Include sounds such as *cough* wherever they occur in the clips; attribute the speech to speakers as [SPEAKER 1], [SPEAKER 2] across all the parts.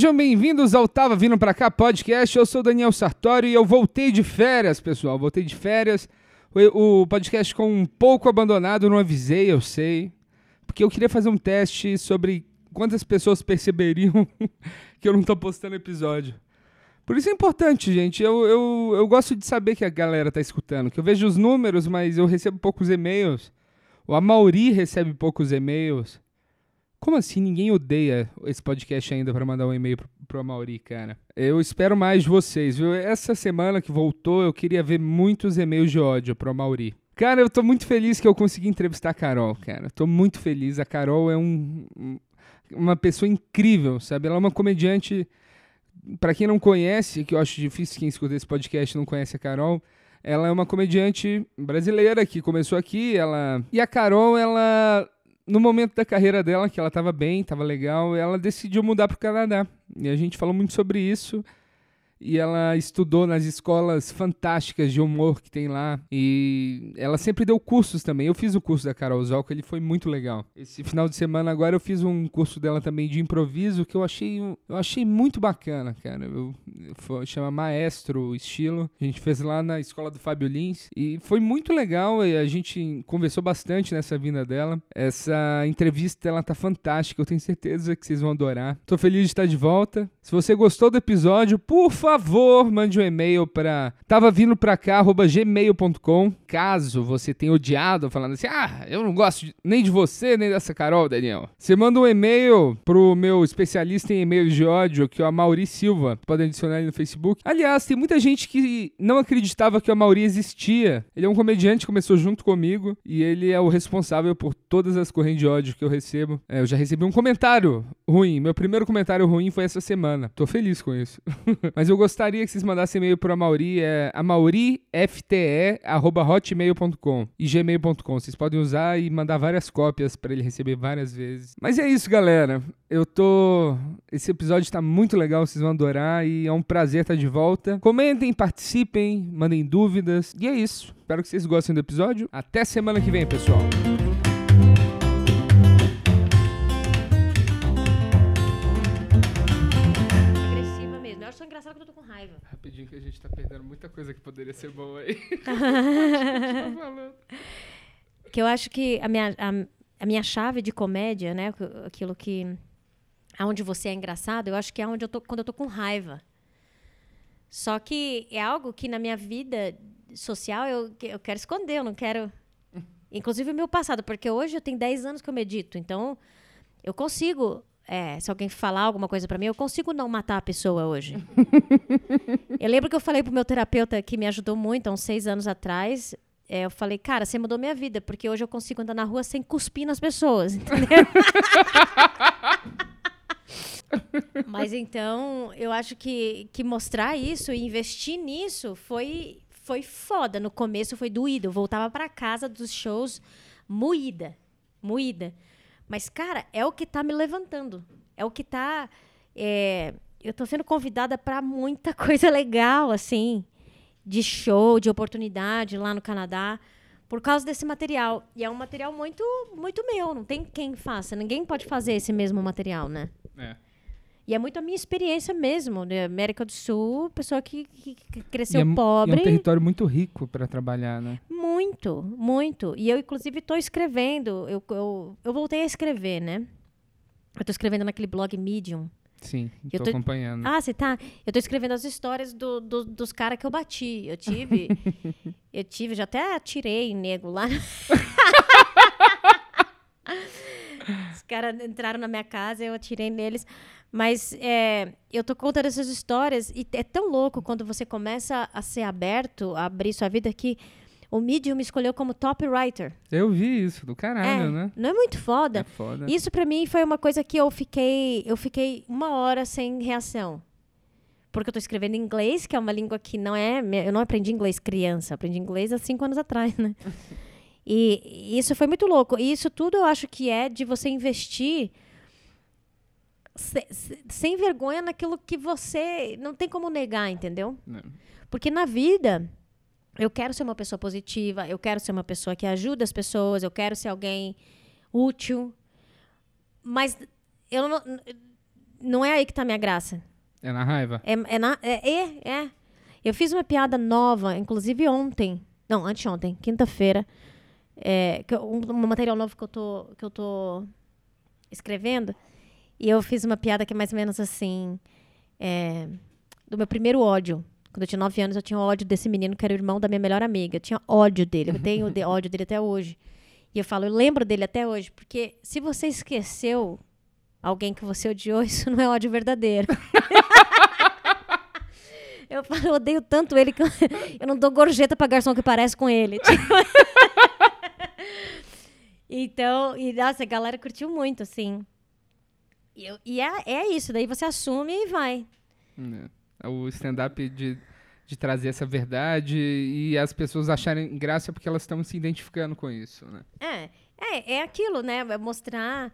[SPEAKER 1] Sejam bem-vindos ao Tava Vindo Pra Cá podcast. Eu sou Daniel Sartori e eu voltei de férias, pessoal. Voltei de férias. O, o podcast ficou um pouco abandonado, não avisei, eu sei. Porque eu queria fazer um teste sobre quantas pessoas perceberiam *laughs* que eu não tô postando episódio. Por isso é importante, gente. Eu, eu, eu gosto de saber que a galera tá escutando. Que eu vejo os números, mas eu recebo poucos e-mails. O Amauri recebe poucos e-mails. Como assim? Ninguém odeia esse podcast ainda para mandar um e-mail pro, pro Amauri, cara. Eu espero mais de vocês, viu? Essa semana que voltou, eu queria ver muitos e-mails de ódio pro Amauri. Cara, eu tô muito feliz que eu consegui entrevistar a Carol, cara. Tô muito feliz. A Carol é um, uma pessoa incrível, sabe? Ela é uma comediante para quem não conhece, que eu acho difícil quem escuta esse podcast não conhece a Carol, ela é uma comediante brasileira que começou aqui, ela e a Carol, ela no momento da carreira dela, que ela estava bem, estava legal, ela decidiu mudar para o Canadá. E a gente falou muito sobre isso e ela estudou nas escolas fantásticas de humor que tem lá. E ela sempre deu cursos também. Eu fiz o curso da Carol Zolko, ele foi muito legal. Esse final de semana agora eu fiz um curso dela também de improviso que eu achei, eu achei muito bacana, cara. Eu, foi, chama Maestro Estilo. A gente fez lá na escola do Fábio Lins e foi muito legal. E a gente conversou bastante nessa vinda dela. Essa entrevista ela tá fantástica. Eu tenho certeza que vocês vão adorar. Tô feliz de estar de volta. Se você gostou do episódio, por favor favor, mande um e-mail para tava vindo pra cá, gmail.com. Caso você tenha odiado, falando assim, ah, eu não gosto de, nem de você, nem dessa Carol, Daniel. Você manda um e-mail pro meu especialista em e-mails de ódio, que é o Mauri Silva. Podem adicionar ele no Facebook. Aliás, tem muita gente que não acreditava que o Mauri existia. Ele é um comediante, começou junto comigo, e ele é o responsável por todas as correntes de ódio que eu recebo. É, eu já recebi um comentário ruim. Meu primeiro comentário ruim foi essa semana. Tô feliz com isso. *laughs* Mas eu gostaria que vocês mandassem e-mail para a Mauri, é amaurifte.hotmail.com e gmail.com. Vocês podem usar e mandar várias cópias para ele receber várias vezes. Mas é isso, galera. Eu tô. Esse episódio está muito legal, vocês vão adorar e é um prazer estar de volta. Comentem, participem, mandem dúvidas. E é isso. Espero que vocês gostem do episódio. Até semana que vem, pessoal. Rapidinho que a gente tá perdendo muita coisa que poderia ser boa aí. *laughs* *laughs*
[SPEAKER 2] que eu acho que a minha, a, a, minha chave de comédia, né? Aquilo que. Aonde você é engraçado, eu acho que é onde eu tô quando eu tô com raiva. Só que é algo que na minha vida social eu, eu quero esconder, eu não quero. *laughs* Inclusive o meu passado, porque hoje eu tenho 10 anos que eu medito, então eu consigo é, se alguém falar alguma coisa para mim, eu consigo não matar a pessoa hoje. *laughs* eu lembro que eu falei pro meu terapeuta que me ajudou muito há uns seis anos atrás. É, eu falei, cara, você mudou minha vida, porque hoje eu consigo andar na rua sem cuspir nas pessoas, *laughs* entendeu? *laughs* Mas então, eu acho que, que mostrar isso e investir nisso foi, foi foda. No começo foi doído. Eu voltava para casa dos shows moída. Moída. Mas, cara, é o que está me levantando. É o que está. É, eu estou sendo convidada para muita *laughs* coisa legal, assim, de show, de oportunidade lá no Canadá, por causa desse material. E é um material muito, muito meu. Não tem quem faça. Ninguém pode fazer esse mesmo material, né? É. E é muito a minha experiência mesmo, né? América do Sul, pessoa que, que cresceu
[SPEAKER 1] e
[SPEAKER 2] é, pobre.
[SPEAKER 1] é um território muito rico para trabalhar, né?
[SPEAKER 2] Muito, muito. E eu, inclusive, estou escrevendo. Eu, eu, eu voltei a escrever, né? Eu estou escrevendo naquele blog Medium.
[SPEAKER 1] Sim, estou acompanhando.
[SPEAKER 2] Ah, você tá? Eu estou escrevendo as histórias do, do, dos caras que eu bati. Eu tive. *laughs* eu tive, já até atirei nego lá. *laughs* Os caras entraram na minha casa, eu atirei neles. Mas é, eu tô contando essas histórias e é tão louco quando você começa a ser aberto, a abrir sua vida que o Medium me escolheu como top writer.
[SPEAKER 1] Eu vi isso, do caralho,
[SPEAKER 2] é,
[SPEAKER 1] né?
[SPEAKER 2] Não é muito foda?
[SPEAKER 1] É foda.
[SPEAKER 2] Isso para mim foi uma coisa que eu fiquei, eu fiquei uma hora sem reação. Porque eu tô escrevendo em inglês, que é uma língua que não é. Eu não aprendi inglês criança, aprendi inglês há cinco anos atrás, né? *laughs* e isso foi muito louco. E isso tudo eu acho que é de você investir sem vergonha naquilo que você não tem como negar, entendeu? Não. Porque na vida eu quero ser uma pessoa positiva, eu quero ser uma pessoa que ajuda as pessoas, eu quero ser alguém útil, mas eu não, não é aí que tá a minha graça.
[SPEAKER 1] É na raiva?
[SPEAKER 2] É, é, na, é, é, é. Eu fiz uma piada nova, inclusive ontem. Não, anteontem, quinta-feira. É, que eu- um, material novo que eu, tô, que eu tô escrevendo. E eu fiz uma piada que é mais ou menos assim. é, do meu primeiro ódio. Quando eu tinha 9 anos, eu tinha ódio desse menino que era o irmão da minha melhor amiga. Eu tinha ódio dele. Eu *laughs* tenho ódio dele até hoje. E eu falo, eu lembro dele até hoje. Porque se você esqueceu alguém que você odiou, *laughs* isso não é ódio verdadeiro. *laughs* Eu falo, eu odeio tanto ele que eu, eu não dou gorjeta pra garçom que parece com ele. Tipo. Então, e nossa, a galera curtiu muito, assim. E, eu- e é, é isso, daí você assume e vai.
[SPEAKER 1] É. O stand-up de, de trazer essa verdade e as pessoas acharem graça porque elas estão se identificando com isso, né?
[SPEAKER 2] É, é, é aquilo, né? É mostrar.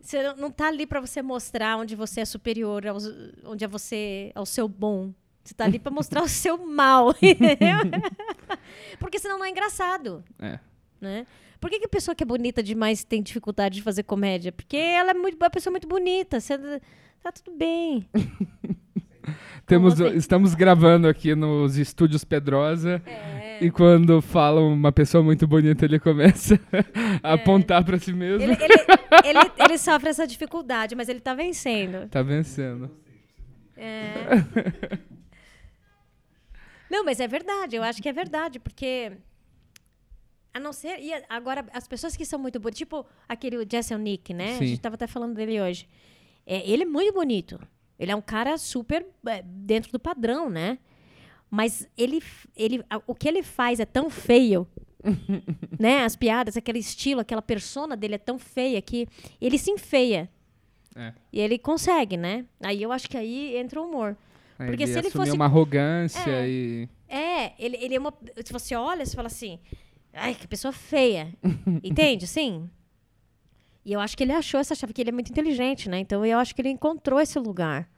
[SPEAKER 2] Você não- não tá ali pra você mostrar onde você é superior, aos, onde é você ao seu bom. Você tá ali pra mostrar o seu *laughs* mal, entendeu? *laughs* Porque senão não é engraçado.
[SPEAKER 1] É.
[SPEAKER 2] né? Por que, que a pessoa que é bonita demais tem dificuldade de fazer comédia? Porque ela é muito, uma pessoa muito bonita. Você, tá tudo bem. *laughs*
[SPEAKER 1] Temos, estamos gravando aqui nos estúdios Pedrosa e quando fala uma pessoa muito bonita, ele começa *laughs* a apontar pra si mesmo.
[SPEAKER 2] Ele, ele, ele, ele sofre essa dificuldade, mas ele tá vencendo. *laughs*
[SPEAKER 1] Tá vencendo.
[SPEAKER 2] É. Não, mas é verdade. Eu acho que é verdade, porque. A não ser. E agora, as pessoas que são muito bonitas, tipo aquele Jason Nick, né?
[SPEAKER 1] Sim.
[SPEAKER 2] A gente tava até falando dele hoje. É, ele é muito bonito. Ele é um cara super é, dentro do padrão, né? Mas ele, ele, o que ele faz é tão feio, *laughs* né? As piadas, aquele estilo, aquela persona dele é tão feia que ele se enfeia.
[SPEAKER 1] É.
[SPEAKER 2] E ele consegue, né? Aí eu acho que aí entra o humor.
[SPEAKER 1] Aí
[SPEAKER 2] Porque se ele fosse-
[SPEAKER 1] uma arrogância
[SPEAKER 2] É.
[SPEAKER 1] e.
[SPEAKER 2] É, ele, ele é uma. Se você olha, você fala assim. Ai, que pessoa feia. *laughs* Entende? Sim. E eu acho que ele achou essa chave, que ele é muito inteligente, né? Então eu acho que ele encontrou esse lugar.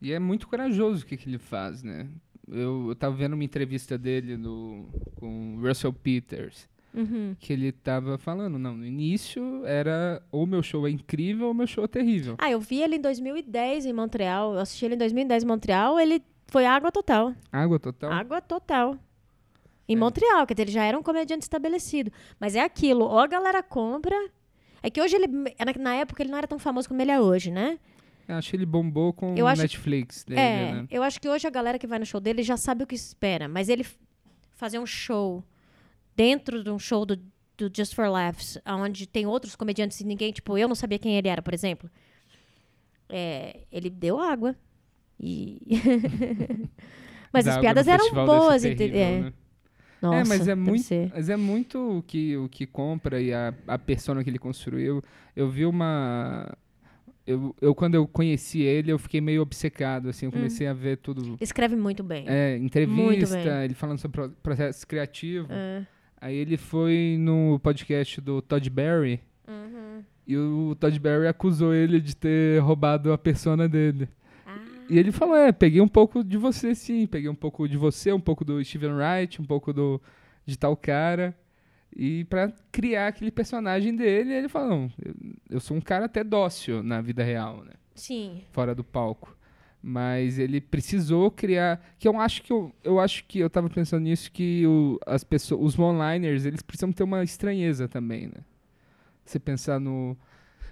[SPEAKER 1] E é muito corajoso o que, que ele faz, né? Eu, eu tava vendo uma entrevista dele no, com o Russell Peters,
[SPEAKER 2] Uhum.
[SPEAKER 1] que ele tava falando, não, no início era ou meu show é incrível ou meu show é terrível.
[SPEAKER 2] Ah, eu vi ele em 2010 em Montreal. Eu assisti ele em 2010 em Montreal. Ele foi água total.
[SPEAKER 1] Água total.
[SPEAKER 2] Água total. Em
[SPEAKER 1] É.
[SPEAKER 2] Montreal, quer dizer, ele já era um comediante estabelecido. Mas é aquilo, ou a galera compra. É que hoje ele. na- Na época ele não era tão famoso como ele é hoje, né?
[SPEAKER 1] Eu acho que ele bombou com o Netflix dele,
[SPEAKER 2] É,
[SPEAKER 1] né?
[SPEAKER 2] eu acho que hoje a galera que vai no show dele já sabe o que espera, mas ele fazer um show dentro de um show do, do Just for Laughs, onde tem outros comediantes e ninguém, tipo, eu não sabia quem ele era, por exemplo. É, ele deu água. E *laughs* *laughs* mas
[SPEAKER 1] Dá
[SPEAKER 2] as piadas eram boas, entendeu? É.
[SPEAKER 1] né?
[SPEAKER 2] Nossa,
[SPEAKER 1] é, mas é muito,
[SPEAKER 2] ser.
[SPEAKER 1] mas é muito o que, o que compra e a, a persona que ele construiu. Eu vi uma. Eu, eu, quando eu conheci ele, eu fiquei meio obcecado, assim, eu comecei a ver tudo.
[SPEAKER 2] Escreve muito bem.
[SPEAKER 1] É, entrevista,
[SPEAKER 2] bem.
[SPEAKER 1] ele falando sobre pro- processo criativo.
[SPEAKER 2] É.
[SPEAKER 1] Aí ele foi no podcast do Todd Berry
[SPEAKER 2] Uhum.
[SPEAKER 1] e o Todd Berry acusou ele de ter roubado a persona dele. E ele falou: É, peguei um pouco de você, sim. Peguei um pouco de você, um pouco do Steven Wright, um pouco do de tal cara. E pra criar aquele personagem dele, ele falou: Não, eu, eu sou um cara até dócil na vida real, né?
[SPEAKER 2] sim.
[SPEAKER 1] Fora do palco. Mas ele precisou criar. Que eu acho que eu, eu acho que eu tava pensando nisso, que o, as pessoas, os one-liners, eles precisam ter uma estranheza também, né? Você pensar no.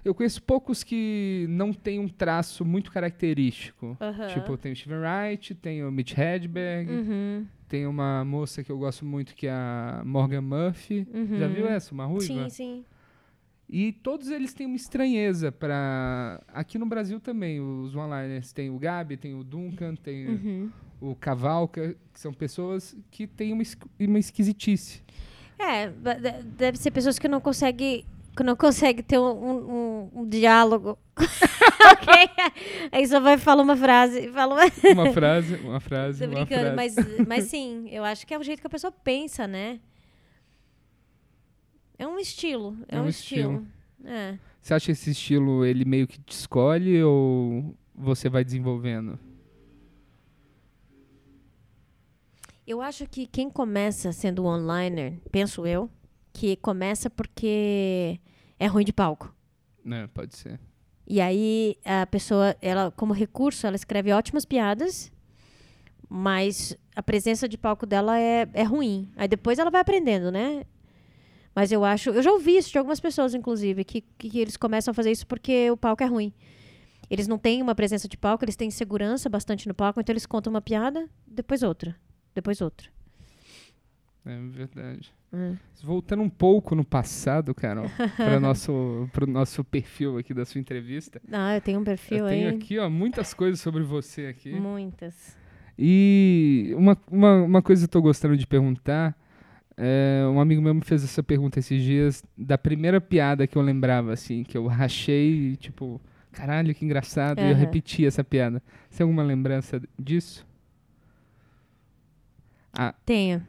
[SPEAKER 1] Eu conheço poucos que não têm um traço muito característico. Tipo, tem o Steven Wright, tem o Mitch Hedberg,
[SPEAKER 2] Uhum.
[SPEAKER 1] tem uma moça que eu gosto muito que é a Morgan Murphy.
[SPEAKER 2] Uhum.
[SPEAKER 1] Já viu essa? Uma ruiva?
[SPEAKER 2] Sim, sim.
[SPEAKER 1] E todos eles têm uma estranheza para Aqui no Brasil também, os one-liners. Tem o Gabi, tem o Duncan, tem
[SPEAKER 2] Uhum.
[SPEAKER 1] o Cavalca, que são pessoas que têm uma, uma esquisitice.
[SPEAKER 2] É, deve ser pessoas que não conseguem que não consegue ter um, um- um diálogo. *laughs* ok? Aí só vai falar uma frase. Fala uma... *laughs*
[SPEAKER 1] Uma frase, uma frase,
[SPEAKER 2] Tô
[SPEAKER 1] uma
[SPEAKER 2] brincando,
[SPEAKER 1] frase.
[SPEAKER 2] mas, mas *laughs* sim, eu acho que é o jeito que a pessoa pensa, né? É um estilo. É,
[SPEAKER 1] É
[SPEAKER 2] um,
[SPEAKER 1] um
[SPEAKER 2] estilo. É.
[SPEAKER 1] Você acha esse estilo, ele meio que te escolhe ou você vai desenvolvendo?
[SPEAKER 2] Eu acho que quem começa sendo onliner, penso eu, que começa porque é ruim de palco.
[SPEAKER 1] Né, pode ser.
[SPEAKER 2] E aí a pessoa, ela como recurso, ela escreve ótimas piadas, mas a presença de palco dela é, é ruim. Aí depois ela vai aprendendo, né? Mas eu acho, eu já ouvi isso de algumas pessoas, inclusive, que, que eles começam a fazer isso porque o palco é ruim. Eles não têm uma presença de palco, eles têm segurança bastante no palco, então eles contam uma piada, depois outra, depois outra.
[SPEAKER 1] É verdade.
[SPEAKER 2] É.
[SPEAKER 1] Voltando um pouco no passado, Carol, para *laughs* nosso pro nosso perfil aqui da sua entrevista.
[SPEAKER 2] Ah, eu tenho um perfil
[SPEAKER 1] eu
[SPEAKER 2] aí.
[SPEAKER 1] tenho aqui, ó, muitas coisas sobre você aqui.
[SPEAKER 2] Muitas.
[SPEAKER 1] E uma, uma, uma coisa que eu tô gostando de perguntar, é, um amigo meu me fez essa pergunta esses dias, da primeira piada que eu lembrava, assim, que eu rachei, tipo, caralho, que engraçado, e eu repeti essa piada. Você tem alguma lembrança disso? Ah,
[SPEAKER 2] Tenho.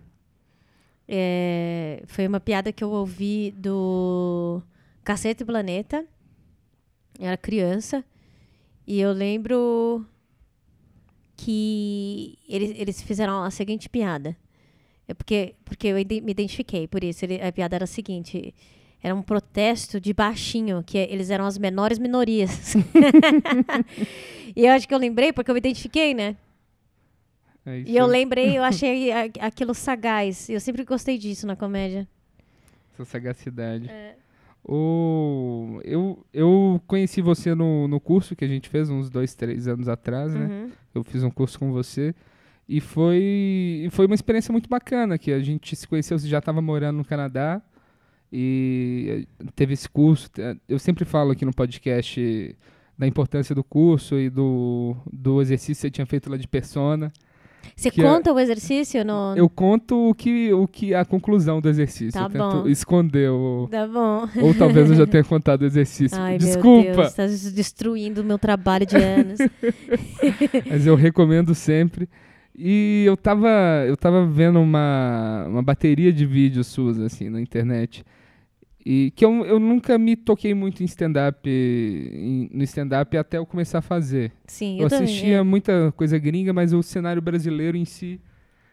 [SPEAKER 2] É, foi uma piada que eu ouvi do Cacete Planeta. Eu era criança. E eu lembro que eles, eles fizeram a seguinte piada. É porque, porque eu me identifiquei por isso. Ele- a piada era a seguinte. Era um protesto de baixinho, que eles eram as menores minorias. *laughs* e eu acho que eu lembrei porque eu me identifiquei, né?
[SPEAKER 1] É
[SPEAKER 2] E eu lembrei, eu *laughs* achei aquilo sagaz. Eu sempre gostei disso na comédia.
[SPEAKER 1] Essa sagacidade.
[SPEAKER 2] É.
[SPEAKER 1] O, eu, eu conheci você no, no curso que a gente fez uns dois, três anos atrás, né?
[SPEAKER 2] Uhum.
[SPEAKER 1] Eu fiz um curso com você. E foi, foi uma experiência muito bacana, que a gente se conheceu, você já estava morando no Canadá. E eh, teve esse curso. Eu sempre falo aqui no podcast da importância do curso e do, do exercício que você tinha feito lá de persona.
[SPEAKER 2] Você
[SPEAKER 1] Que é-
[SPEAKER 2] conta o exercício no.
[SPEAKER 1] Eu conto o que, o que a conclusão do exercício.
[SPEAKER 2] Tá
[SPEAKER 1] eu tento
[SPEAKER 2] bom.
[SPEAKER 1] esconder o,
[SPEAKER 2] Tá bom.
[SPEAKER 1] ou talvez eu já tenha *laughs* contado o exercício.
[SPEAKER 2] Ai,
[SPEAKER 1] Desculpa.
[SPEAKER 2] meu Deus, tá destruindo o meu trabalho de anos. *laughs*
[SPEAKER 1] Mas eu recomendo sempre. E eu tava, eu tava vendo uma, uma bateria de vídeos suas, assim, na internet. E que eu, eu nunca me toquei muito em stand-up, no stand-up até eu começar a fazer.
[SPEAKER 2] Sim,
[SPEAKER 1] Eu,
[SPEAKER 2] eu, também.
[SPEAKER 1] assistia
[SPEAKER 2] é.
[SPEAKER 1] muita coisa gringa, mas o cenário brasileiro em si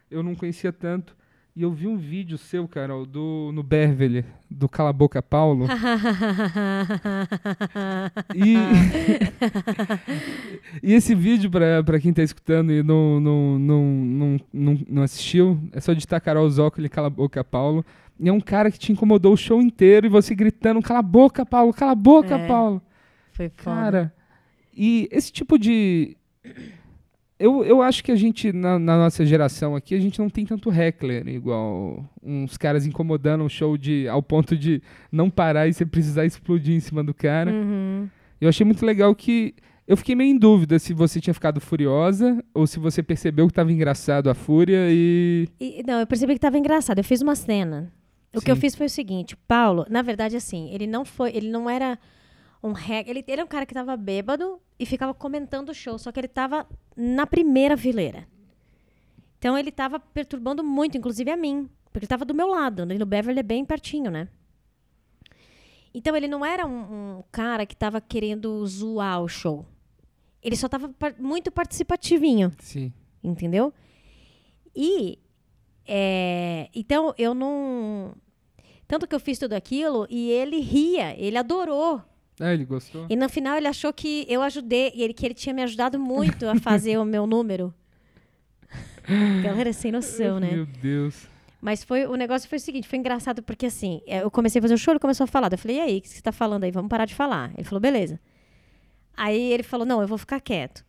[SPEAKER 1] eu não conhecia tanto. E eu vi um vídeo seu, Carol, do, no Beverly, do Cala Boca Paulo. *laughs* E, *laughs* e esse vídeo, pra quem tá escutando e não, não, não, não, não, não assistiu, é só digitar Carol Zócoli, Cala Boca Paulo. E é um cara que te incomodou o show inteiro e você gritando, cala a boca, Paulo, cala a boca,
[SPEAKER 2] É.
[SPEAKER 1] Paulo.
[SPEAKER 2] Foi foda.
[SPEAKER 1] Cara, e esse tipo de. Eu, eu acho que a gente, na, na nossa geração aqui, a gente não tem tanto heckler, igual uns caras incomodando o show de, ao ponto de não parar e você precisar explodir em cima do cara.
[SPEAKER 2] Uhum.
[SPEAKER 1] Eu achei muito legal que. Eu fiquei meio em dúvida se você tinha ficado furiosa ou se você percebeu que tava engraçado a fúria e.
[SPEAKER 2] E, não, eu percebi que tava engraçado. Eu fiz uma cena. O que eu
[SPEAKER 1] Sim.
[SPEAKER 2] fiz foi o seguinte, Paulo, na verdade, assim, ele não foi, ele não era um hack, ele, ele era um cara que tava bêbado e ficava comentando o show, só que ele tava na primeira fileira. Então ele tava perturbando muito, inclusive a mim, porque ele tava do meu lado, né? no Beverly é bem pertinho, né? Então ele não era um, um cara que tava querendo zoar o show. Ele só tava par- muito participativinho
[SPEAKER 1] Sim.
[SPEAKER 2] entendeu? E é, então eu não tanto que eu fiz tudo aquilo e ele ria, ele adorou.
[SPEAKER 1] Ah, ele gostou?
[SPEAKER 2] E no final ele achou que eu ajudei, e ele que ele tinha me ajudado muito a fazer o meu número. *laughs* Galera sem noção, né?
[SPEAKER 1] Meu Deus.
[SPEAKER 2] Mas foi o negócio foi o seguinte, foi engraçado porque assim, é, eu comecei a fazer o show, ele começou a falar. Eu falei: "E aí, o que você tá falando aí? Vamos parar de falar". Ele falou: "Beleza". Aí ele falou: "Não, eu vou ficar quieto".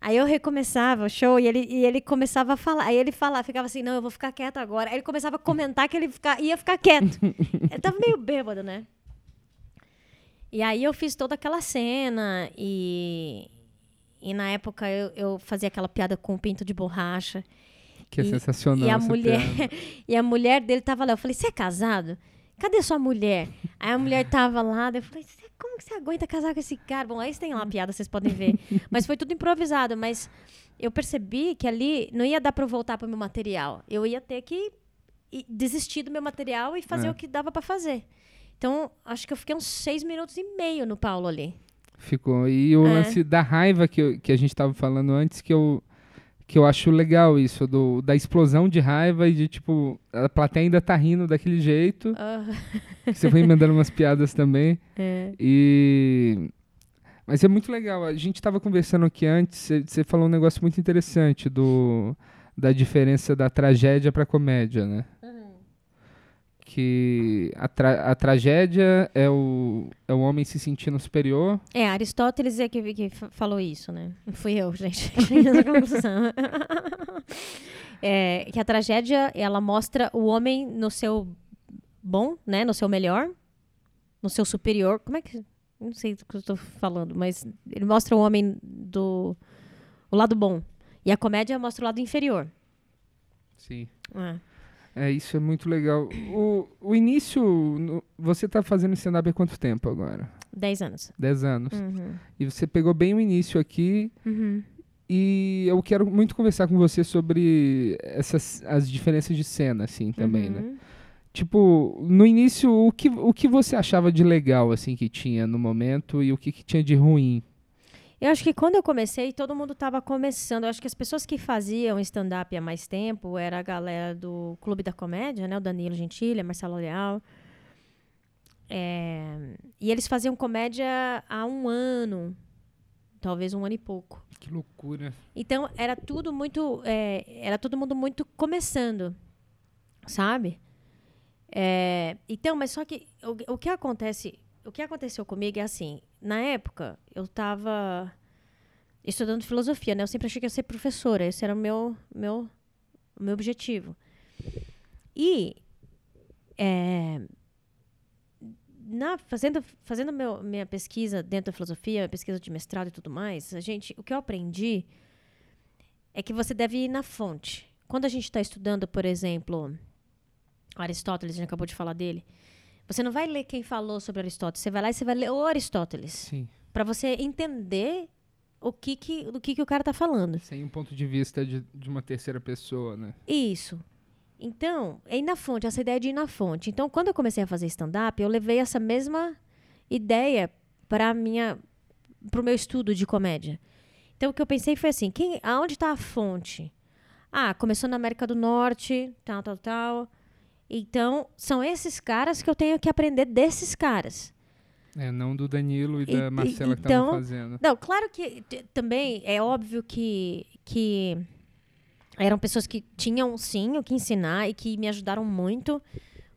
[SPEAKER 2] Aí eu recomeçava o show e ele, e ele começava a falar. Aí ele falava, ficava assim, não, eu vou ficar quieto agora. Aí ele começava a comentar que ele fica, ia ficar quieto. *laughs* ele tava meio bêbado, né? E aí eu fiz toda aquela cena e, e na época eu, eu fazia aquela piada com o pinto de borracha.
[SPEAKER 1] Que é
[SPEAKER 2] E-
[SPEAKER 1] sensacional.
[SPEAKER 2] E a mulher, *laughs* e a mulher dele tava lá. Eu falei, você é casado? Cadê sua mulher? Aí a mulher tava lá, daí eu falei, "Cê- como que você aguenta casar com esse cara? Bom, aí tem lá a piada, vocês podem ver. *laughs* Mas foi tudo improvisado, mas eu percebi que ali não ia dar eu voltar pro meu material. Eu ia ter que ir- desistir do meu material e fazer
[SPEAKER 1] É.
[SPEAKER 2] o que dava pra fazer. Então, acho que eu fiquei uns seis minutos e meio no Paulo ali.
[SPEAKER 1] Ficou. E o
[SPEAKER 2] É.
[SPEAKER 1] lance da raiva que, eu- que a gente tava falando antes, que eu, que eu acho legal isso, do, da explosão de raiva e de, tipo, a plateia ainda tá rindo daquele jeito.
[SPEAKER 2] Ah,
[SPEAKER 1] você foi emendando umas piadas também. *laughs*
[SPEAKER 2] é.
[SPEAKER 1] E Mas é muito legal. A gente estava conversando aqui antes, você falou um negócio muito interessante do, da diferença da tragédia para comédia, né? Que a, tra a tragédia é o, é o homem se sentindo superior.
[SPEAKER 2] É, Aristóteles é que, que falou isso, né? Fui eu, gente. *laughs* é, que a tragédia, ela mostra o homem no seu bom, né? No seu melhor, no seu superior. Como é que não sei do que eu estou falando, mas ele mostra o homem do. o lado bom. E a comédia mostra o lado inferior.
[SPEAKER 1] Sim. É. É, isso é muito legal. O, o início, no, você está fazendo stand-up há quanto tempo agora?
[SPEAKER 2] Dez anos.
[SPEAKER 1] Dez anos. Uhum. E você pegou bem o início aqui. Uhum. E eu quero muito conversar com você sobre essas as diferenças de cena, assim, também, né? uhum. né? Tipo, no início, o que, o que você achava de legal, assim, que tinha no momento e o que, que tinha de ruim?
[SPEAKER 2] Eu acho que quando eu comecei, todo mundo estava começando. Eu acho que as pessoas que faziam stand-up há mais tempo era a galera do Clube da Comédia, né? O Danilo Gentili, a Marcelo Leal. É... E eles faziam comédia há um ano, talvez um ano e pouco.
[SPEAKER 1] Que loucura.
[SPEAKER 2] Então, era tudo muito... É... Era todo mundo muito começando, sabe? É, então, mas só que o, o que acontece, o que aconteceu comigo é assim, na época eu estava estudando filosofia, né? Eu sempre achei que ia ser professora, esse era o meu meu meu objetivo. E é, na, fazendo fazendo meu, minha pesquisa dentro da filosofia, pesquisa de mestrado e tudo mais, a gente, o que eu aprendi é que você deve ir na fonte. Quando a gente está estudando, por exemplo, Aristóteles, a gente acabou de falar dele. Você não vai ler quem falou sobre Aristóteles, você vai lá e você vai ler o Aristóteles.
[SPEAKER 1] Sim.
[SPEAKER 2] Para você entender o que que, do que, que o cara tá falando.
[SPEAKER 1] Sem um ponto de vista de, de uma terceira pessoa, né?
[SPEAKER 2] Isso. Então, é ir na fonte, essa ideia de ir na fonte. Então, quando eu comecei a fazer stand-up, eu levei essa mesma ideia para minha para o meu estudo de comédia. Então, o que eu pensei foi assim: quem, aonde está a fonte? Ah, começou na América do Norte, tal, tal, tal. Então, são esses caras que eu tenho que aprender desses caras.
[SPEAKER 1] É, não do Danilo e, e da Marcela e, que estavam então, fazendo.
[SPEAKER 2] Não, claro que também é óbvio que, que eram pessoas que tinham sim o que ensinar e que me ajudaram muito.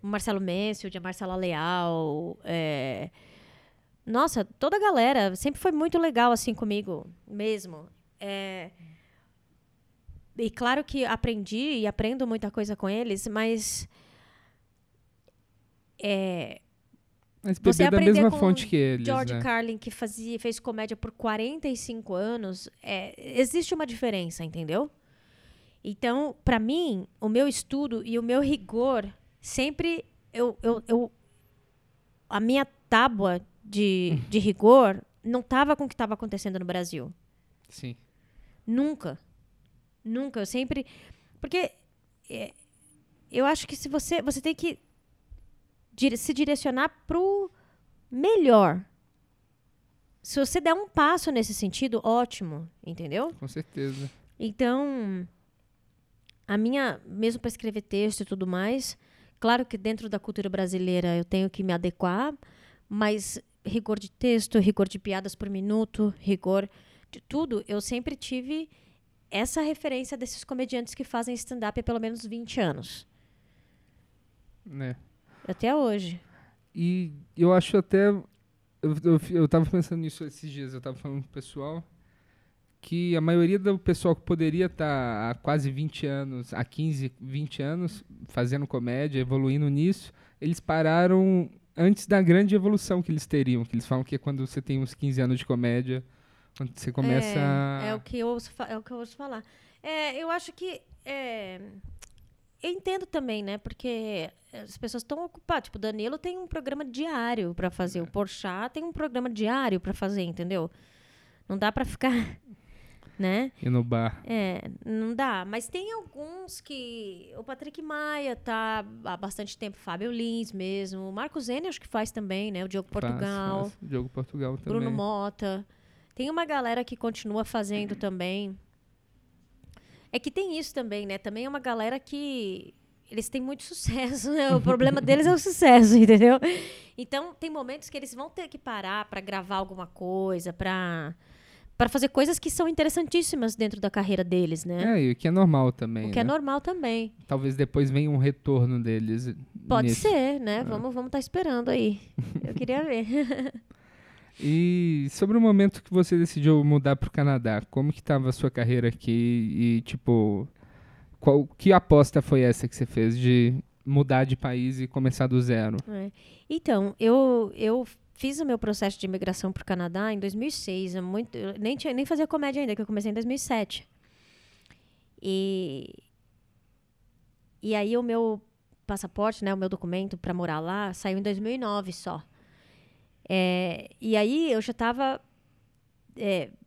[SPEAKER 2] O Marcelo Messi, o Marcela Leal, é... nossa, toda a galera sempre foi muito legal assim comigo mesmo. É... E claro que aprendi e aprendo muita coisa com eles, mas é,
[SPEAKER 1] Mas você da mesma fonte que eles,
[SPEAKER 2] George
[SPEAKER 1] né?
[SPEAKER 2] Carlin, que fazia, fez comédia por 45 anos, é, existe uma diferença, entendeu? Então, para mim, o meu estudo e o meu rigor, sempre eu, eu, eu a minha tábua de, *laughs* de rigor não estava com o que estava acontecendo no Brasil.
[SPEAKER 1] Sim.
[SPEAKER 2] Nunca. Nunca. Eu sempre. Porque é, eu acho que se você. Você tem que dire se direcionar pro melhor. Se você der um passo nesse sentido, ótimo, entendeu?
[SPEAKER 1] Com certeza.
[SPEAKER 2] Então, a minha, mesmo para escrever texto e tudo mais, claro que dentro da cultura brasileira eu tenho que me adequar, mas rigor de texto, rigor de piadas por minuto, rigor de tudo, eu sempre tive essa referência desses comediantes que fazem stand-up há pelo menos 20 anos.
[SPEAKER 1] Né?
[SPEAKER 2] Até hoje.
[SPEAKER 1] E eu acho até. Eu, eu, eu tava pensando nisso esses dias, eu tava falando pro pessoal que a maioria do pessoal que poderia estar tá há quase 20 anos, há 15, 20 anos, fazendo comédia, evoluindo nisso, eles pararam antes da grande evolução que eles teriam. Que eles falam que é quando você tem uns 15 anos de comédia, quando você começa.
[SPEAKER 2] É, é o, que eu ouço, é o que eu ouço falar. É, eu acho que. É, eu entendo também, né? Porque as pessoas estão ocupadas. Tipo, o Danilo tem um programa diário para fazer. É. O Porchat tem um programa diário para fazer, entendeu? Não dá para ficar, *laughs* né?
[SPEAKER 1] E no bar.
[SPEAKER 2] É, não dá. Mas tem alguns que... O Patrick Maia tá há bastante tempo. Fábio Lins mesmo. O Marcos Zene acho que faz também, né? O Diogo Portugal. Faz,
[SPEAKER 1] faz. Diogo Portugal também.
[SPEAKER 2] Bruno Mota. Tem uma galera que continua fazendo *clears throat* também. É que tem isso também, né? Também é uma galera que eles têm muito sucesso, né? O problema deles é o sucesso, *laughs* entendeu? Então, tem momentos que eles vão ter que parar para gravar alguma coisa, para para fazer coisas que são interessantíssimas dentro da carreira deles, né?
[SPEAKER 1] É, e o que é normal também.
[SPEAKER 2] o que é
[SPEAKER 1] né?
[SPEAKER 2] normal também.
[SPEAKER 1] Talvez depois venha um retorno deles.
[SPEAKER 2] Pode ser, né? Vamos vamos estar esperando aí. Eu queria ver. *laughs*
[SPEAKER 1] E sobre o momento que você decidiu mudar para o Canadá, como que estava a sua carreira aqui e tipo, qual que aposta foi essa que você fez de mudar de país e começar do zero?
[SPEAKER 2] É. Então, eu, eu fiz o meu processo de imigração para o Canadá em 2006. é muito, eu nem, tinha, nem fazia comédia ainda, que eu comecei em 2007. E, e aí o meu passaporte, né, o meu documento para morar lá, saiu em 2009 só. É, e aí eu já estava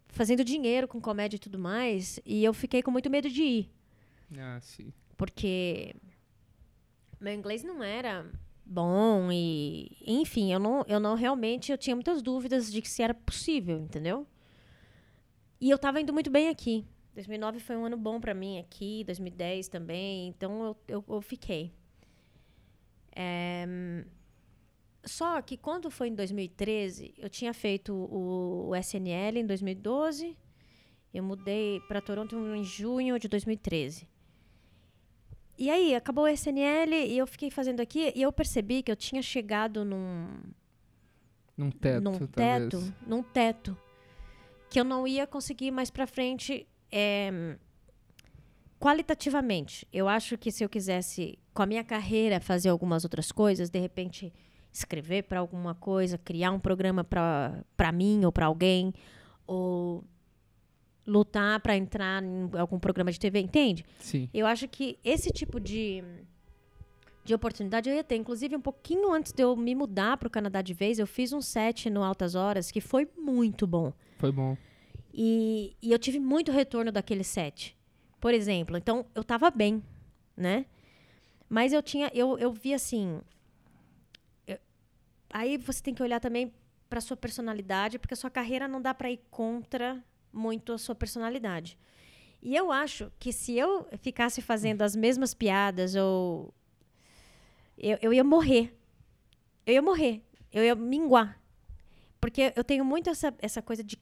[SPEAKER 2] fazendo dinheiro com comédia e tudo mais, e eu fiquei com muito medo de ir.
[SPEAKER 1] Ah, sim.
[SPEAKER 2] porque meu inglês não era bom e enfim eu não eu não realmente eu tinha muitas dúvidas de que se era possível entendeu? E eu estava indo muito bem aqui. 2009 foi um ano bom para mim aqui 2010 também então eu, eu, eu fiquei. É, só que quando foi em 2013 eu tinha feito o, o SNL em 2012 eu mudei para Toronto em junho de 2013 e aí, acabou o SNL e eu fiquei fazendo aqui e eu percebi que eu tinha chegado num,
[SPEAKER 1] Num teto,
[SPEAKER 2] num
[SPEAKER 1] talvez.
[SPEAKER 2] teto, num teto, que eu não ia conseguir mais pra frente é, qualitativamente. Eu acho que se eu quisesse, com a minha carreira, fazer algumas outras coisas, de repente escrever para alguma coisa, criar um programa para mim ou para alguém, ou lutar para entrar em algum programa de TV, entende?
[SPEAKER 1] Sim.
[SPEAKER 2] Eu acho que esse tipo de, de oportunidade eu ia ter. Inclusive, um pouquinho antes de eu me mudar para o Canadá de vez, eu fiz um set no Altas Horas que foi muito bom.
[SPEAKER 1] Foi bom.
[SPEAKER 2] E, e eu tive muito retorno daquele set. Por exemplo, então eu tava bem, né? Mas eu tinha, eu, eu vi assim. Aí você tem que olhar também para sua personalidade, porque a sua carreira não dá para ir contra muito a sua personalidade. E eu acho que se eu ficasse fazendo as mesmas piadas ou eu, eu ia morrer. Eu ia morrer. Eu ia minguar. Porque eu tenho muito essa, essa coisa de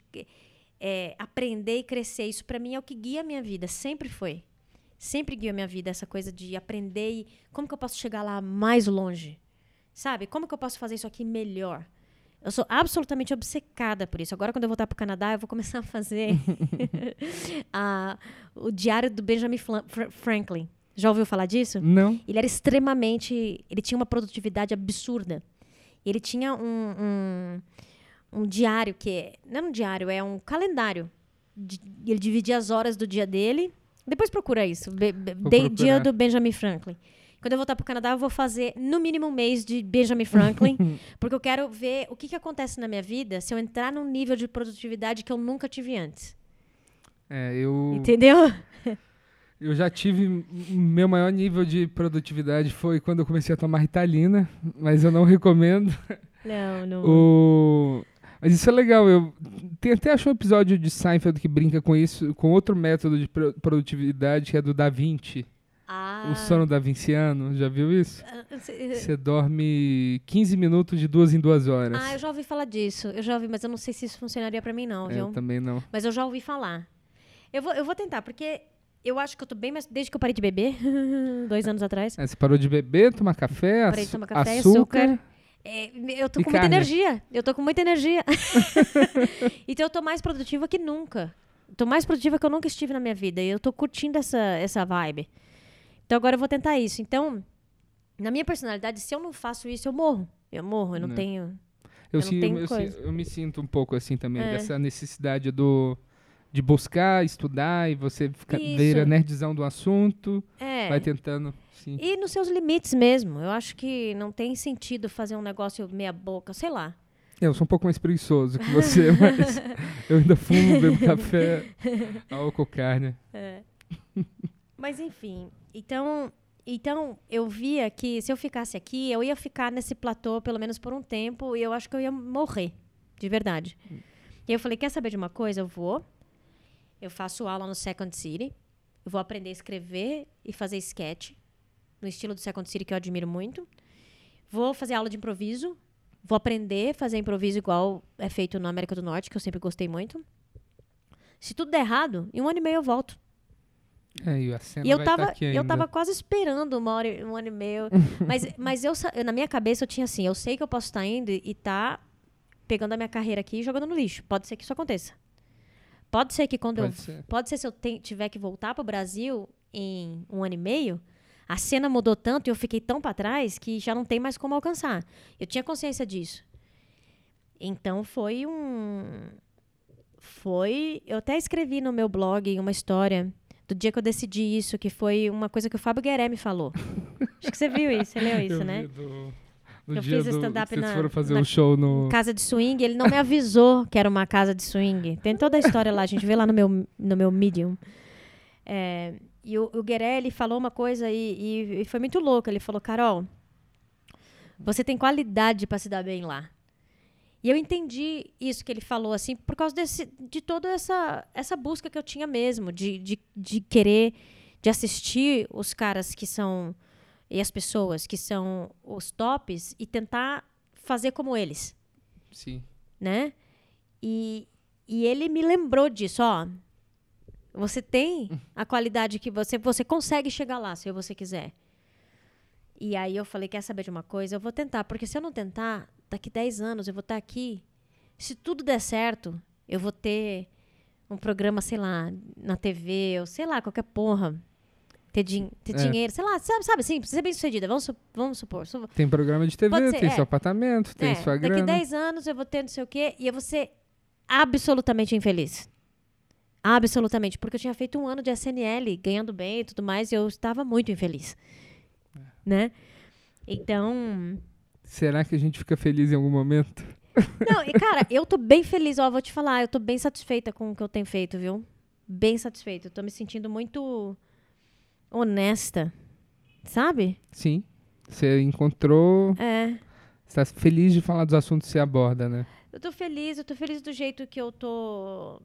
[SPEAKER 2] é, aprender e crescer. Isso para mim é o que guia a minha vida. Sempre foi. Sempre guiou a minha vida essa coisa de aprender e como que eu posso chegar lá mais longe. Sabe? Como que eu posso fazer isso aqui melhor? Eu sou absolutamente obcecada por isso. Agora, quando eu voltar para o Canadá, eu vou começar a fazer *laughs* *laughs* a- o diário do Benjamin Franklin. Já ouviu falar disso?
[SPEAKER 1] Não?
[SPEAKER 2] Ele era extremamente. Ele tinha uma produtividade absurda. Ele tinha um, um, um diário que. Não é um diário, é um calendário. Ele dividia as horas do dia dele. Depois procura isso. Be- be- de- dia do Benjamin Franklin. Quando eu voltar para o Canadá, eu vou fazer no mínimo um mês de Benjamin Franklin, *laughs* porque eu quero ver o que, que acontece na minha vida se eu entrar num nível de produtividade que eu nunca tive antes.
[SPEAKER 1] É, eu,
[SPEAKER 2] Entendeu? *laughs*
[SPEAKER 1] eu já tive. Meu maior nível de produtividade foi quando eu comecei a tomar Ritalina, mas eu não recomendo.
[SPEAKER 2] Não, não.
[SPEAKER 1] O... Mas isso é legal. Eu tem até acho um episódio de Seinfeld que brinca com isso, com outro método de pro- produtividade que é do Da Vinci,
[SPEAKER 2] Ah,
[SPEAKER 1] o sono da vinciano. Já viu isso?
[SPEAKER 2] ah, cê-
[SPEAKER 1] Você dorme 15 minutos de duas em duas horas.
[SPEAKER 2] Ah, eu já ouvi falar disso. Eu já ouvi, mas eu não sei se isso funcionaria pra mim, não,
[SPEAKER 1] É,
[SPEAKER 2] viu?
[SPEAKER 1] eu também não.
[SPEAKER 2] Mas eu já ouvi falar. Eu vou, eu vou tentar, porque eu acho que eu tô bem, mas desde que eu parei de beber, *laughs* dois anos atrás.
[SPEAKER 1] É, você parou de beber, tomar café,
[SPEAKER 2] Parei de tomar café,
[SPEAKER 1] açúcar.
[SPEAKER 2] açúcar. é, eu tô com muita
[SPEAKER 1] carne.
[SPEAKER 2] energia. Eu tô com muita energia. *laughs* então eu tô mais produtiva que nunca. Tô mais produtiva que eu nunca estive na minha vida. E eu tô curtindo essa, essa vibe. Então agora eu vou tentar isso. Então, na minha personalidade, se eu não faço isso, eu morro. Eu morro, eu não
[SPEAKER 1] Né.
[SPEAKER 2] tenho.
[SPEAKER 1] Eu,
[SPEAKER 2] Eu não
[SPEAKER 1] sim- eu, sim- eu me sinto um pouco assim também,
[SPEAKER 2] É.
[SPEAKER 1] dessa necessidade do de buscar, estudar e você fica, vira nerdzão do assunto,
[SPEAKER 2] É.
[SPEAKER 1] vai tentando. Sim.
[SPEAKER 2] E nos seus limites mesmo. Eu acho que não tem sentido fazer um negócio meia boca, sei lá.
[SPEAKER 1] Eu sou um pouco mais preguiçoso que você, *laughs* mas eu ainda fumo, bebo *laughs* café, álcool, carne.
[SPEAKER 2] Mas enfim, então, então eu via que se eu ficasse aqui, eu ia ficar nesse platô pelo menos por um tempo e eu acho que eu ia morrer, de verdade. E eu falei, quer saber de uma coisa? Eu vou, eu faço aula no Second City, eu vou aprender a escrever e fazer sketch. no estilo do Second City, que eu admiro muito. Vou fazer aula de improviso. Vou aprender a fazer improviso igual é feito na América do Norte, que eu sempre gostei muito. Se tudo der errado, em um ano e meio eu volto.
[SPEAKER 1] É, e a cena
[SPEAKER 2] E eu
[SPEAKER 1] tá
[SPEAKER 2] tava, eu tava quase esperando uma hora, um ano e meio. *laughs* mas mas eu, na minha cabeça eu tinha assim, eu sei que eu posso estar indo e tá pegando a minha carreira aqui e jogando no lixo. Pode ser que isso aconteça. Pode ser que quando eu
[SPEAKER 1] Pode ser.
[SPEAKER 2] Pode ser se eu ten- tiver que voltar pro Brasil em um ano e meio, a cena mudou tanto e eu fiquei tão para trás que já não tem mais como alcançar. Eu tinha consciência disso. Então foi um. Foi. Eu até escrevi no meu blog uma história do dia que eu decidi isso, que foi uma coisa que o Fábio Gueré me falou. Acho que você viu isso, você leu *laughs* isso,
[SPEAKER 1] Eu
[SPEAKER 2] né?
[SPEAKER 1] do- no
[SPEAKER 2] Eu
[SPEAKER 1] dia
[SPEAKER 2] fiz
[SPEAKER 1] do,
[SPEAKER 2] stand-up na-
[SPEAKER 1] foram fazer
[SPEAKER 2] na-
[SPEAKER 1] um show no...
[SPEAKER 2] Casa de swing, ele não me avisou que era uma casa de swing. Tem toda a história lá, a gente vê lá no meu, no meu Medium. É, e o, o Gueré, ele falou uma coisa e, e- e foi muito louco. Ele falou, Carol, você tem qualidade para se dar bem lá. E eu entendi isso que ele falou, assim, por causa desse, de toda essa, essa busca que eu tinha mesmo, de, de, de querer, de assistir os caras que são, e as pessoas que são os tops e tentar fazer como eles
[SPEAKER 1] Sim.
[SPEAKER 2] né? E, e ele me lembrou disso, ó. Você tem a qualidade que você você consegue chegar lá se você quiser. E aí eu falei, quer saber de uma coisa? Eu vou tentar, porque se eu não tentar, daqui 10 anos eu vou estar aqui. Se tudo der certo, eu vou ter um programa, sei lá, na TV, ou sei lá, qualquer porra. Ter, din ter
[SPEAKER 1] É.
[SPEAKER 2] dinheiro, sei lá, sabe, sabe assim, ser bem sucedida, vamos, su- vamos supor. su-
[SPEAKER 1] Tem programa de TV,
[SPEAKER 2] ser,
[SPEAKER 1] tem
[SPEAKER 2] é.
[SPEAKER 1] seu apartamento, tem
[SPEAKER 2] é,
[SPEAKER 1] sua
[SPEAKER 2] daqui
[SPEAKER 1] grana.
[SPEAKER 2] 10 anos eu vou ter não sei o quê e eu vou ser absolutamente infeliz. Absolutamente. Porque eu tinha feito um ano de SNL, ganhando bem e tudo mais, e eu estava muito infeliz. Né? Então.
[SPEAKER 1] Será que a gente fica feliz em algum momento?
[SPEAKER 2] Não, e cara, eu tô bem feliz, ó, vou te falar, eu tô bem satisfeita com o que eu tenho feito, viu? Bem satisfeita. Eu tô me sentindo muito honesta. Sabe?
[SPEAKER 1] Sim. Você encontrou...
[SPEAKER 2] É.
[SPEAKER 1] Você tá feliz de falar dos assuntos que você aborda, né?
[SPEAKER 2] Eu tô feliz, eu tô feliz do jeito que eu tô.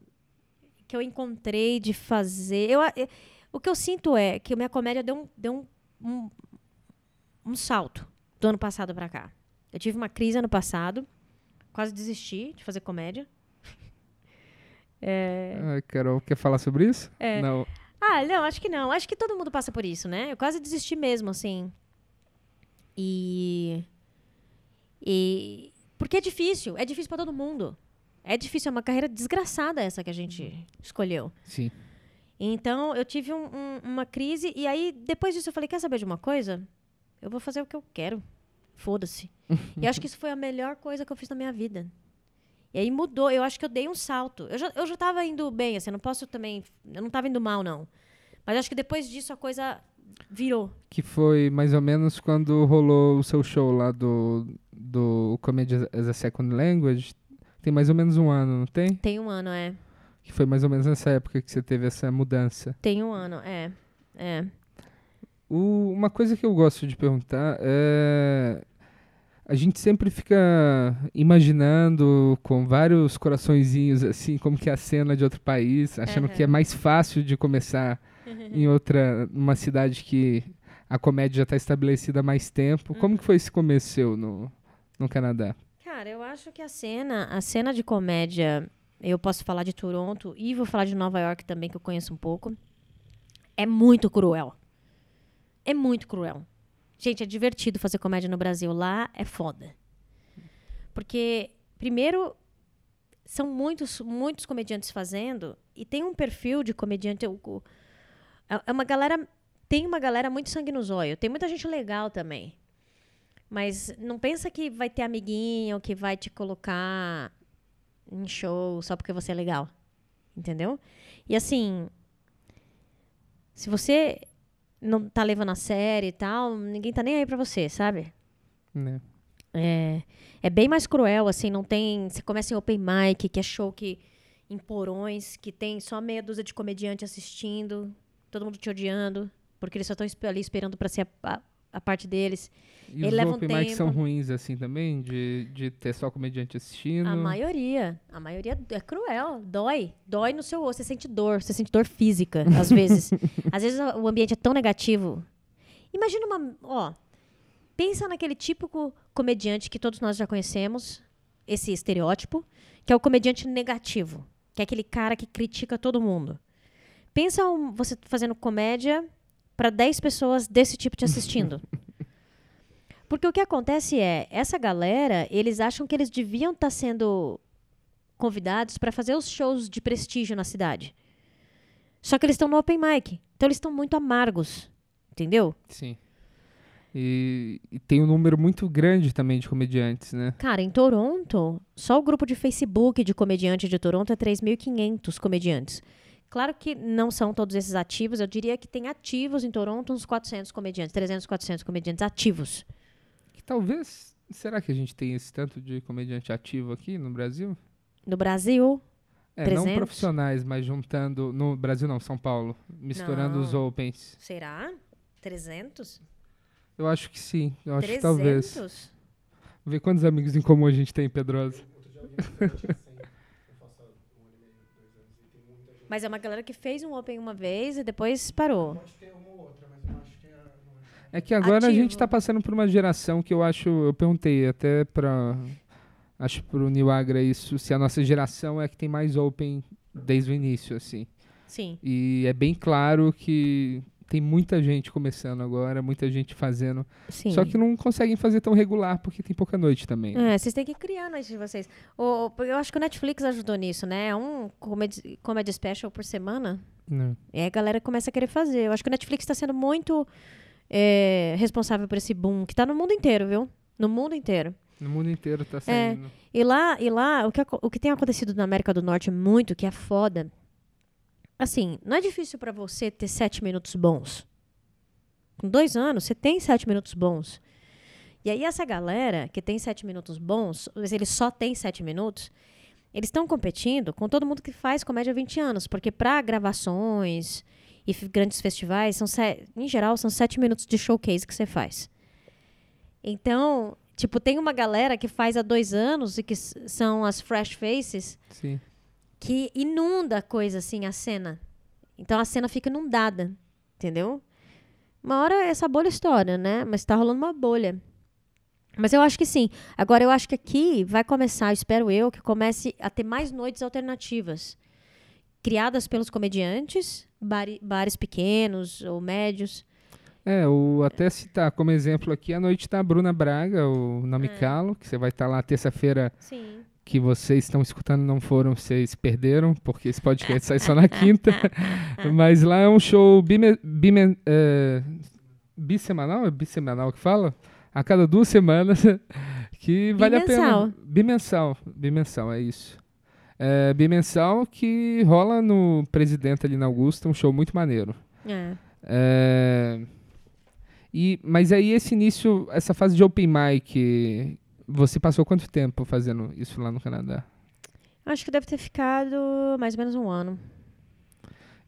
[SPEAKER 2] que eu encontrei de fazer. Eu, eu- o que eu sinto é que a minha comédia deu um, deu um, um, um salto do ano passado pra cá. Eu tive uma crise ano passado, quase desisti de fazer comédia. *laughs* É.
[SPEAKER 1] Ah, Carol, quer falar sobre isso?
[SPEAKER 2] É.
[SPEAKER 1] Não.
[SPEAKER 2] Ah, não, acho que não. Acho que todo mundo passa por isso, né? Eu quase desisti mesmo, assim. E. E. Porque é difícil. É difícil pra todo mundo. É difícil. É uma carreira desgraçada essa que a gente escolheu.
[SPEAKER 1] Sim.
[SPEAKER 2] Então, eu tive um- um- uma crise. E aí, depois disso, eu falei: quer saber de uma coisa? Eu vou fazer o que eu quero. Foda-se. *laughs* e acho que isso foi a melhor coisa que eu fiz na minha vida. E aí mudou. Eu acho que eu dei um salto. Eu já, eu já tava indo bem, assim. Eu não posso também. Eu não tava indo mal, não. Mas acho que depois disso a coisa virou.
[SPEAKER 1] Que foi mais ou menos quando rolou o seu show lá do, do Comedy as a Second Language. Tem mais ou menos um ano, não tem?
[SPEAKER 2] Tem um ano, é.
[SPEAKER 1] Que foi mais ou menos nessa época que você teve essa mudança.
[SPEAKER 2] Tem um ano, é. É.
[SPEAKER 1] O- uma coisa que eu gosto de perguntar é. A gente sempre fica imaginando com vários coraçõezinhos assim, como que é a cena de outro país, achando que é mais fácil de começar em *laughs* outra, numa cidade que a comédia já está estabelecida há mais tempo. Como que foi esse começo seu no, no Canadá?
[SPEAKER 2] Cara, eu acho que a cena, a cena de comédia, eu posso falar de Toronto e vou falar de Nova York também, que eu conheço um pouco. É muito cruel. É muito cruel. Gente, é divertido fazer comédia no Brasil. Lá é foda. Porque, primeiro, são muitos, muitos comediantes fazendo e tem um perfil de comediante. É é uma galera. Tem uma galera muito sangue. Tem muita gente legal também. Mas não pensa que vai ter amiguinho que vai te colocar em show só porque você é legal. Entendeu? E assim, se você não tá levando a sério e tal, ninguém tá nem aí pra você, sabe?
[SPEAKER 1] Né?
[SPEAKER 2] É, é bem mais cruel, assim, não tem. Você começa em open mic, que é show que, em porões, que tem só meia dúzia de comediante assistindo, todo mundo te odiando, porque eles só estão ali esperando pra ser a, parte deles.
[SPEAKER 1] E
[SPEAKER 2] Ele
[SPEAKER 1] os
[SPEAKER 2] leva um
[SPEAKER 1] open mics são
[SPEAKER 2] tempo.
[SPEAKER 1] ruins assim também? De, de ter só comediante assistindo?
[SPEAKER 2] A maioria. A maioria é cruel. Dói. Dói no seu osso. Você sente dor. Você sente dor física, às *laughs* vezes. às vezes o ambiente é tão negativo. Imagina uma. Ó, pensa naquele típico comediante que todos nós já conhecemos, esse estereótipo, que é o comediante negativo, que é aquele cara que critica todo mundo. Pensa um- você fazendo comédia para 10 pessoas desse tipo te *laughs* assistindo. Porque o que acontece é, essa galera, eles acham que eles deviam estar sendo convidados para fazer os shows de prestígio na cidade. Só que eles estão no open mic. Então eles estão muito amargos. Entendeu?
[SPEAKER 1] Sim. E, e tem um número muito grande também de comediantes, né?
[SPEAKER 2] Cara, em Toronto, só o grupo de Facebook de comediante de Toronto é 3.500 comediantes. Claro que não são todos esses ativos. Eu diria que tem ativos em Toronto uns 400 comediantes, 300, 400 comediantes ativos.
[SPEAKER 1] Que talvez. Será que a gente tem esse tanto de comediante ativo aqui no Brasil?
[SPEAKER 2] No Brasil,
[SPEAKER 1] É,
[SPEAKER 2] 300?
[SPEAKER 1] não profissionais, mas juntando. No Brasil não, São Paulo. Misturando os
[SPEAKER 2] Não.
[SPEAKER 1] opens.
[SPEAKER 2] será? 300?
[SPEAKER 1] Eu acho que sim. Eu acho que
[SPEAKER 2] 300?
[SPEAKER 1] talvez. Vamos ver quantos amigos em comum a gente tem, Pedrosa. *laughs*
[SPEAKER 2] Mas é uma galera que fez um Open uma vez e depois parou.
[SPEAKER 1] É que agora a gente
[SPEAKER 2] Ativo.
[SPEAKER 1] tá passando por uma geração que eu acho. Eu perguntei até pra. Acho pro Nilagra isso, se a nossa geração é que tem mais open desde o início, assim.
[SPEAKER 2] Sim.
[SPEAKER 1] E é bem claro que tem muita gente começando agora, muita gente fazendo.
[SPEAKER 2] Sim.
[SPEAKER 1] Só que não conseguem fazer tão regular porque tem pouca noite também. né?
[SPEAKER 2] É, vocês têm que criar a noite de vocês. O, eu acho que o Netflix ajudou nisso, né? Um comedy, comedy special por semana.
[SPEAKER 1] Não.
[SPEAKER 2] E aí a galera começa a querer fazer. Eu acho que o Netflix está sendo muito é, responsável por esse boom, que tá no mundo inteiro, viu? No mundo inteiro.
[SPEAKER 1] No mundo inteiro
[SPEAKER 2] É.
[SPEAKER 1] tá saindo.
[SPEAKER 2] E lá, e lá o, que, o que tem acontecido na América do Norte muito, que é foda. Assim, não é difícil pra você ter sete minutos bons. Com dois anos, você tem sete minutos bons. E aí, essa galera que tem sete minutos bons, eles só têm sete minutos, eles estão competindo com todo mundo que faz comédia há 20 anos. Porque pra gravações e grandes festivais, são em geral, são sete minutos de showcase que você faz. Então, tipo, tem uma galera que faz há dois anos e que são as fresh faces
[SPEAKER 1] Sim.
[SPEAKER 2] Que inunda a coisa assim, a cena. Então a cena fica inundada, entendeu? Uma hora essa bolha estoura, né? Mas tá rolando uma bolha. Mas eu acho que sim. Agora eu acho que aqui vai começar, espero eu, que comece a ter mais noites alternativas. Criadas pelos comediantes, bari- bares pequenos ou médios.
[SPEAKER 1] É, o, até citar como exemplo aqui, a noite tá a Bruna Braga, o
[SPEAKER 2] É.
[SPEAKER 1] Nome Calo, que você vai estar lá terça-feira
[SPEAKER 2] Sim.
[SPEAKER 1] Que vocês estão escutando não foram, vocês perderam, porque esse podcast sai só na quinta. *laughs* Mas lá é um show bime, bime, é, bissemanal, é bissemanal que fala? A cada duas semanas, *laughs* que vale a pena. Bimensal. Bimensal, é isso. É, bimensal que rola no Presidente ali na Augusta, um show muito maneiro.
[SPEAKER 2] É.
[SPEAKER 1] É, e, mas aí esse início, essa fase de open mic, você passou quanto tempo fazendo isso lá no Canadá?
[SPEAKER 2] Acho que deve ter ficado mais ou menos um ano.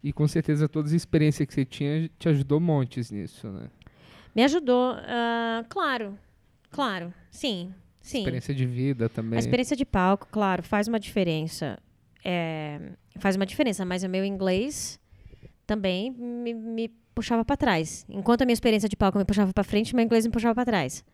[SPEAKER 1] E com certeza todas as experiências que você tinha te ajudou montes nisso, né?
[SPEAKER 2] Me ajudou, ah, claro, claro, sim, sim.
[SPEAKER 1] Experiência de vida também.
[SPEAKER 2] A experiência de palco, claro, faz uma diferença. É, faz uma diferença, mas o meu inglês também me, me puxava para trás. Enquanto a minha experiência de palco me puxava para frente, meu inglês me puxava para trás. *laughs*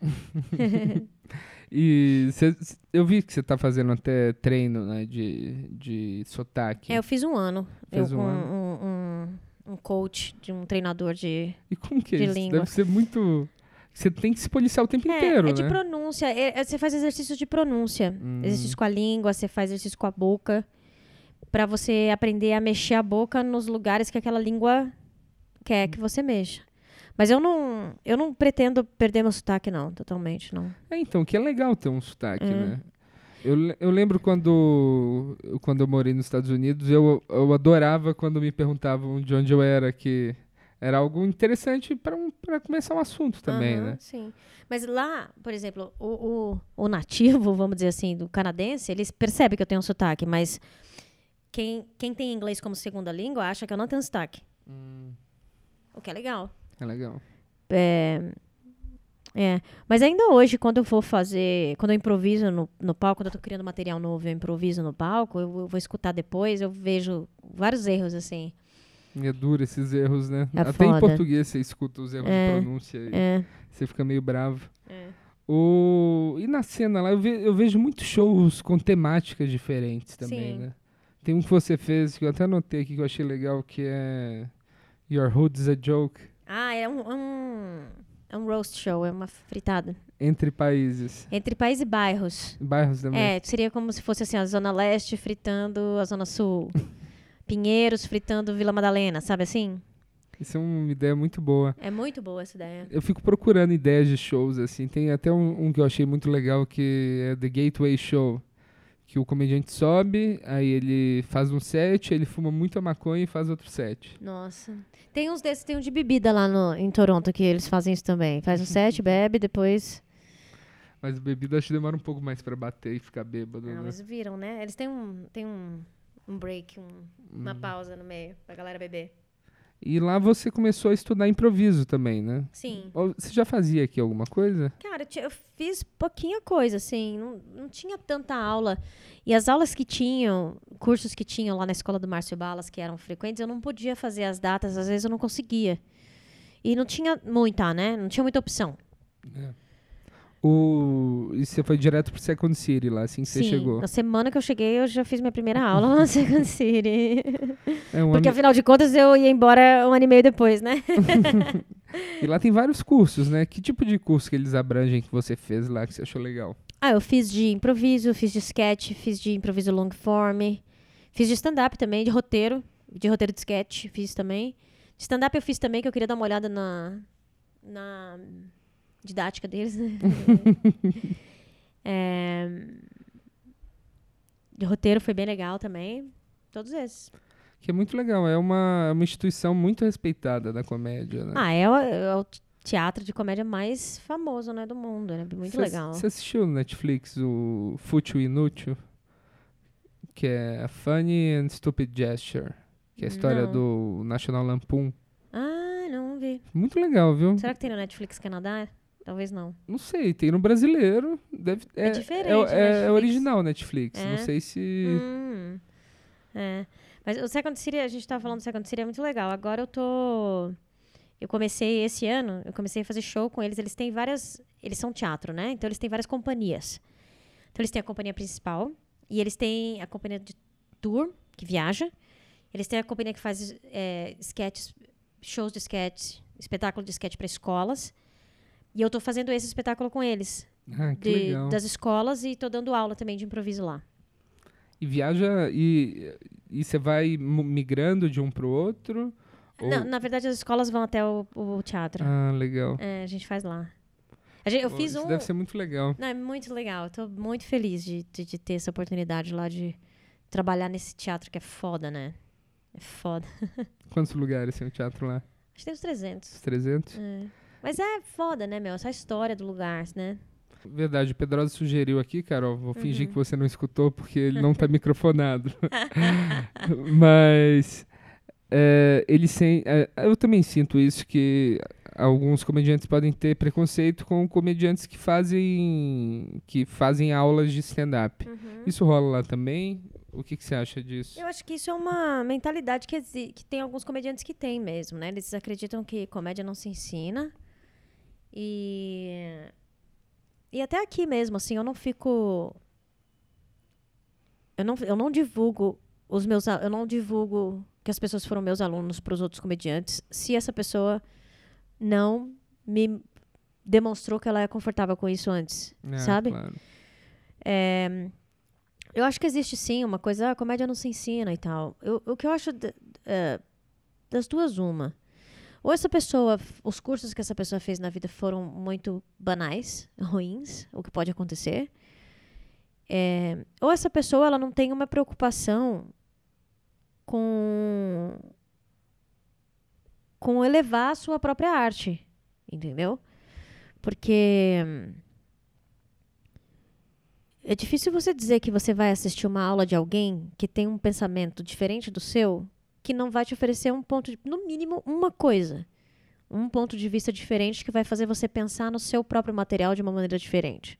[SPEAKER 2] *laughs*
[SPEAKER 1] E cê- eu vi que você tá fazendo até treino, né, de, de sotaque.
[SPEAKER 2] É, eu fiz um ano.
[SPEAKER 1] Fez
[SPEAKER 2] eu,
[SPEAKER 1] um
[SPEAKER 2] com
[SPEAKER 1] ano.
[SPEAKER 2] Um, um, um coach, de um treinador de.
[SPEAKER 1] E como que é
[SPEAKER 2] de
[SPEAKER 1] isso?
[SPEAKER 2] língua.
[SPEAKER 1] Deve ser muito... Você tem que se policiar o tempo
[SPEAKER 2] É,
[SPEAKER 1] inteiro,
[SPEAKER 2] é de
[SPEAKER 1] né?
[SPEAKER 2] pronúncia. é- é- você faz exercício de pronúncia.
[SPEAKER 1] Hum.
[SPEAKER 2] Exercício com a língua, você faz exercício com a boca. Pra você aprender a mexer a boca nos lugares que aquela língua quer que você mexa. Mas eu não, eu não pretendo perder meu sotaque, não, totalmente, não.
[SPEAKER 1] É, então, que é legal ter um sotaque,
[SPEAKER 2] É.
[SPEAKER 1] né? Eu, eu lembro quando, quando eu morei nos Estados Unidos, eu, eu adorava quando me perguntavam de onde eu era, que era algo interessante para um, pra começar um assunto também,
[SPEAKER 2] Aham,
[SPEAKER 1] né?
[SPEAKER 2] Sim. Mas lá, por exemplo, o, o, o nativo, vamos dizer assim, do canadense, eles percebem que eu tenho um sotaque, mas quem, quem tem inglês como segunda língua acha que eu não tenho sotaque. O que é legal.
[SPEAKER 1] É legal.
[SPEAKER 2] É, é. Mas ainda hoje, quando eu vou fazer. Quando eu improviso no, no palco, quando eu tô criando material novo, eu improviso no palco, eu, eu vou escutar depois, eu vejo vários erros, assim.
[SPEAKER 1] É duro esses erros, né?
[SPEAKER 2] É
[SPEAKER 1] Até em
[SPEAKER 2] foda.
[SPEAKER 1] português você escuta os erros
[SPEAKER 2] É,
[SPEAKER 1] de pronúncia e
[SPEAKER 2] É.
[SPEAKER 1] você fica meio bravo.
[SPEAKER 2] É.
[SPEAKER 1] O... E na cena lá, eu, ve- eu vejo muitos shows com temáticas diferentes também,
[SPEAKER 2] Sim.
[SPEAKER 1] né? Tem um que você fez, que eu até anotei aqui, que eu achei legal, que é Your Hood's a Joke,
[SPEAKER 2] Ah, é um, é um, é um roast show, é uma fritada.
[SPEAKER 1] entre países.
[SPEAKER 2] Entre país e bairros.
[SPEAKER 1] Bairros também.
[SPEAKER 2] É, seria como se fosse assim, a Zona Leste fritando a Zona Sul. *laughs* Pinheiros fritando Vila Madalena, sabe assim?
[SPEAKER 1] Isso é uma ideia muito boa.
[SPEAKER 2] É muito boa essa ideia.
[SPEAKER 1] Eu fico procurando ideias de shows, assim. Tem até um, um que eu achei muito legal, que é The Gateway Show. Que o comediante sobe, aí ele faz um set, ele fuma muita maconha e faz outro set.
[SPEAKER 2] Nossa. Tem uns desses, tem um de bebida lá no, em Toronto que eles fazem isso também. Faz um set, *laughs* bebe, depois.
[SPEAKER 1] Mas bebida acho que demora um pouco mais pra bater e ficar bêbado,
[SPEAKER 2] Não,
[SPEAKER 1] né?
[SPEAKER 2] eles viram, né? Eles têm um, têm um, um break, um- uma
[SPEAKER 1] Hum.
[SPEAKER 2] pausa no meio pra galera beber.
[SPEAKER 1] E lá você começou a estudar improviso também, né?
[SPEAKER 2] Sim.
[SPEAKER 1] Você já fazia aqui alguma coisa?
[SPEAKER 2] Cara, eu, fiz pouquinha coisa, assim, não, não tinha tanta aula. E as aulas que tinham, cursos que tinham lá na escola do Márcio Balas, que eram frequentes, eu não podia fazer as datas, às vezes eu não conseguia. E não tinha muita, né? Não tinha muita opção.
[SPEAKER 1] O... E você foi direto pro Second City lá, assim que você
[SPEAKER 2] Sim,
[SPEAKER 1] chegou.
[SPEAKER 2] na semana que eu cheguei, eu já fiz minha primeira aula lá na *laughs* Second City.
[SPEAKER 1] É um
[SPEAKER 2] Porque,
[SPEAKER 1] ano-
[SPEAKER 2] afinal de contas, eu ia embora um ano e meio depois, né? *laughs*
[SPEAKER 1] E lá tem vários cursos, né? Que tipo de curso que eles abrangem que você fez lá que você achou legal?
[SPEAKER 2] Ah, eu fiz de improviso, fiz de sketch, fiz de improviso long form, fiz de stand-up também, de roteiro, de roteiro de sketch, fiz também. De stand-up eu fiz também, que eu queria dar uma olhada na, na didática deles. né? *laughs* É, de roteiro foi bem legal também. Todos esses.
[SPEAKER 1] Que é muito legal, é uma, é uma instituição muito respeitada da comédia, né?
[SPEAKER 2] Ah, é o, é o teatro de comédia mais famoso né, do mundo, né? Muito
[SPEAKER 1] Você-
[SPEAKER 2] legal.
[SPEAKER 1] Você assistiu no Netflix o Fútil e Inútil? Que é a Funny and Stupid Gesture. Que é a história
[SPEAKER 2] Não.
[SPEAKER 1] do National Lampoon.
[SPEAKER 2] Ah, não vi.
[SPEAKER 1] Muito legal, viu?
[SPEAKER 2] Será que tem no Netflix Canadá? Talvez não.
[SPEAKER 1] Não sei, tem no brasileiro. Deve, é,
[SPEAKER 2] diferente,
[SPEAKER 1] É,
[SPEAKER 2] o
[SPEAKER 1] é- é
[SPEAKER 2] Netflix.
[SPEAKER 1] original Netflix. Não
[SPEAKER 2] É?
[SPEAKER 1] sei se.
[SPEAKER 2] Hum, é. Mas o Second City, a gente tava falando do Second City, é muito legal. Agora eu tô. Eu comecei esse ano, eu comecei a fazer show com eles. Eles têm várias. Eles são teatro, né? Então eles têm várias companhias. Então eles têm a companhia principal. E eles têm a companhia de tour, que viaja. Eles têm a companhia que faz é, sketches, shows de sketch, espetáculo de sketch para escolas. E eu tô fazendo esse espetáculo com eles.
[SPEAKER 1] Ah, que
[SPEAKER 2] de-
[SPEAKER 1] legal.
[SPEAKER 2] das escolas e tô dando aula também de improviso lá.
[SPEAKER 1] E viaja e, você vai migrando de um pro outro? Ou-
[SPEAKER 2] Na, na verdade, as escolas vão até o, o teatro.
[SPEAKER 1] Ah, legal.
[SPEAKER 2] É, a gente faz lá. Gente- eu
[SPEAKER 1] Pô,
[SPEAKER 2] fiz
[SPEAKER 1] isso
[SPEAKER 2] um.
[SPEAKER 1] deve ser muito legal.
[SPEAKER 2] Não, é muito legal. Tô muito feliz de, de, de ter essa oportunidade lá de trabalhar nesse teatro que é foda, né? É foda. *laughs*
[SPEAKER 1] Quantos lugares tem o teatro lá?
[SPEAKER 2] Acho que tem uns 300.
[SPEAKER 1] Os 300?
[SPEAKER 2] É. Mas é foda, né, meu? Essa história do lugar, né?
[SPEAKER 1] Verdade, o Pedrosa sugeriu aqui, Carol. Vou
[SPEAKER 2] Uhum.
[SPEAKER 1] fingir que você não escutou porque ele não tá *laughs* microfonado. *laughs* Mas é, ele sem, é, eu também sinto isso que alguns comediantes podem ter preconceito com comediantes que fazem que fazem aulas de stand-up. Isso rola lá também? O que, que você acha disso?
[SPEAKER 2] Eu acho que isso é uma mentalidade que, que tem alguns comediantes que têm mesmo, né? Eles acreditam que comédia não se ensina. E. E até aqui mesmo, assim, eu não fico. Eu não, eu não divulgo os meus. Eu não divulgo que as pessoas foram meus alunos para os outros comediantes se essa pessoa não me demonstrou que ela é confortável com isso antes.
[SPEAKER 1] É,
[SPEAKER 2] sabe?
[SPEAKER 1] claro.
[SPEAKER 2] É, eu acho que existe sim uma coisa, "Ah, a comédia não se ensina e tal. Eu- o que eu acho d- é, das duas, uma. Ou essa pessoa, os cursos que essa pessoa fez na vida foram muito banais, ruins, o que pode acontecer. É, ou essa pessoa ela não tem uma preocupação com com elevar a sua própria arte, entendeu? Porque é difícil você dizer que você vai assistir uma aula de alguém que tem um pensamento diferente do seu, que não vai te oferecer um ponto, de, no mínimo, uma coisa. Um ponto de vista diferente que vai fazer você pensar no seu próprio material de uma maneira diferente.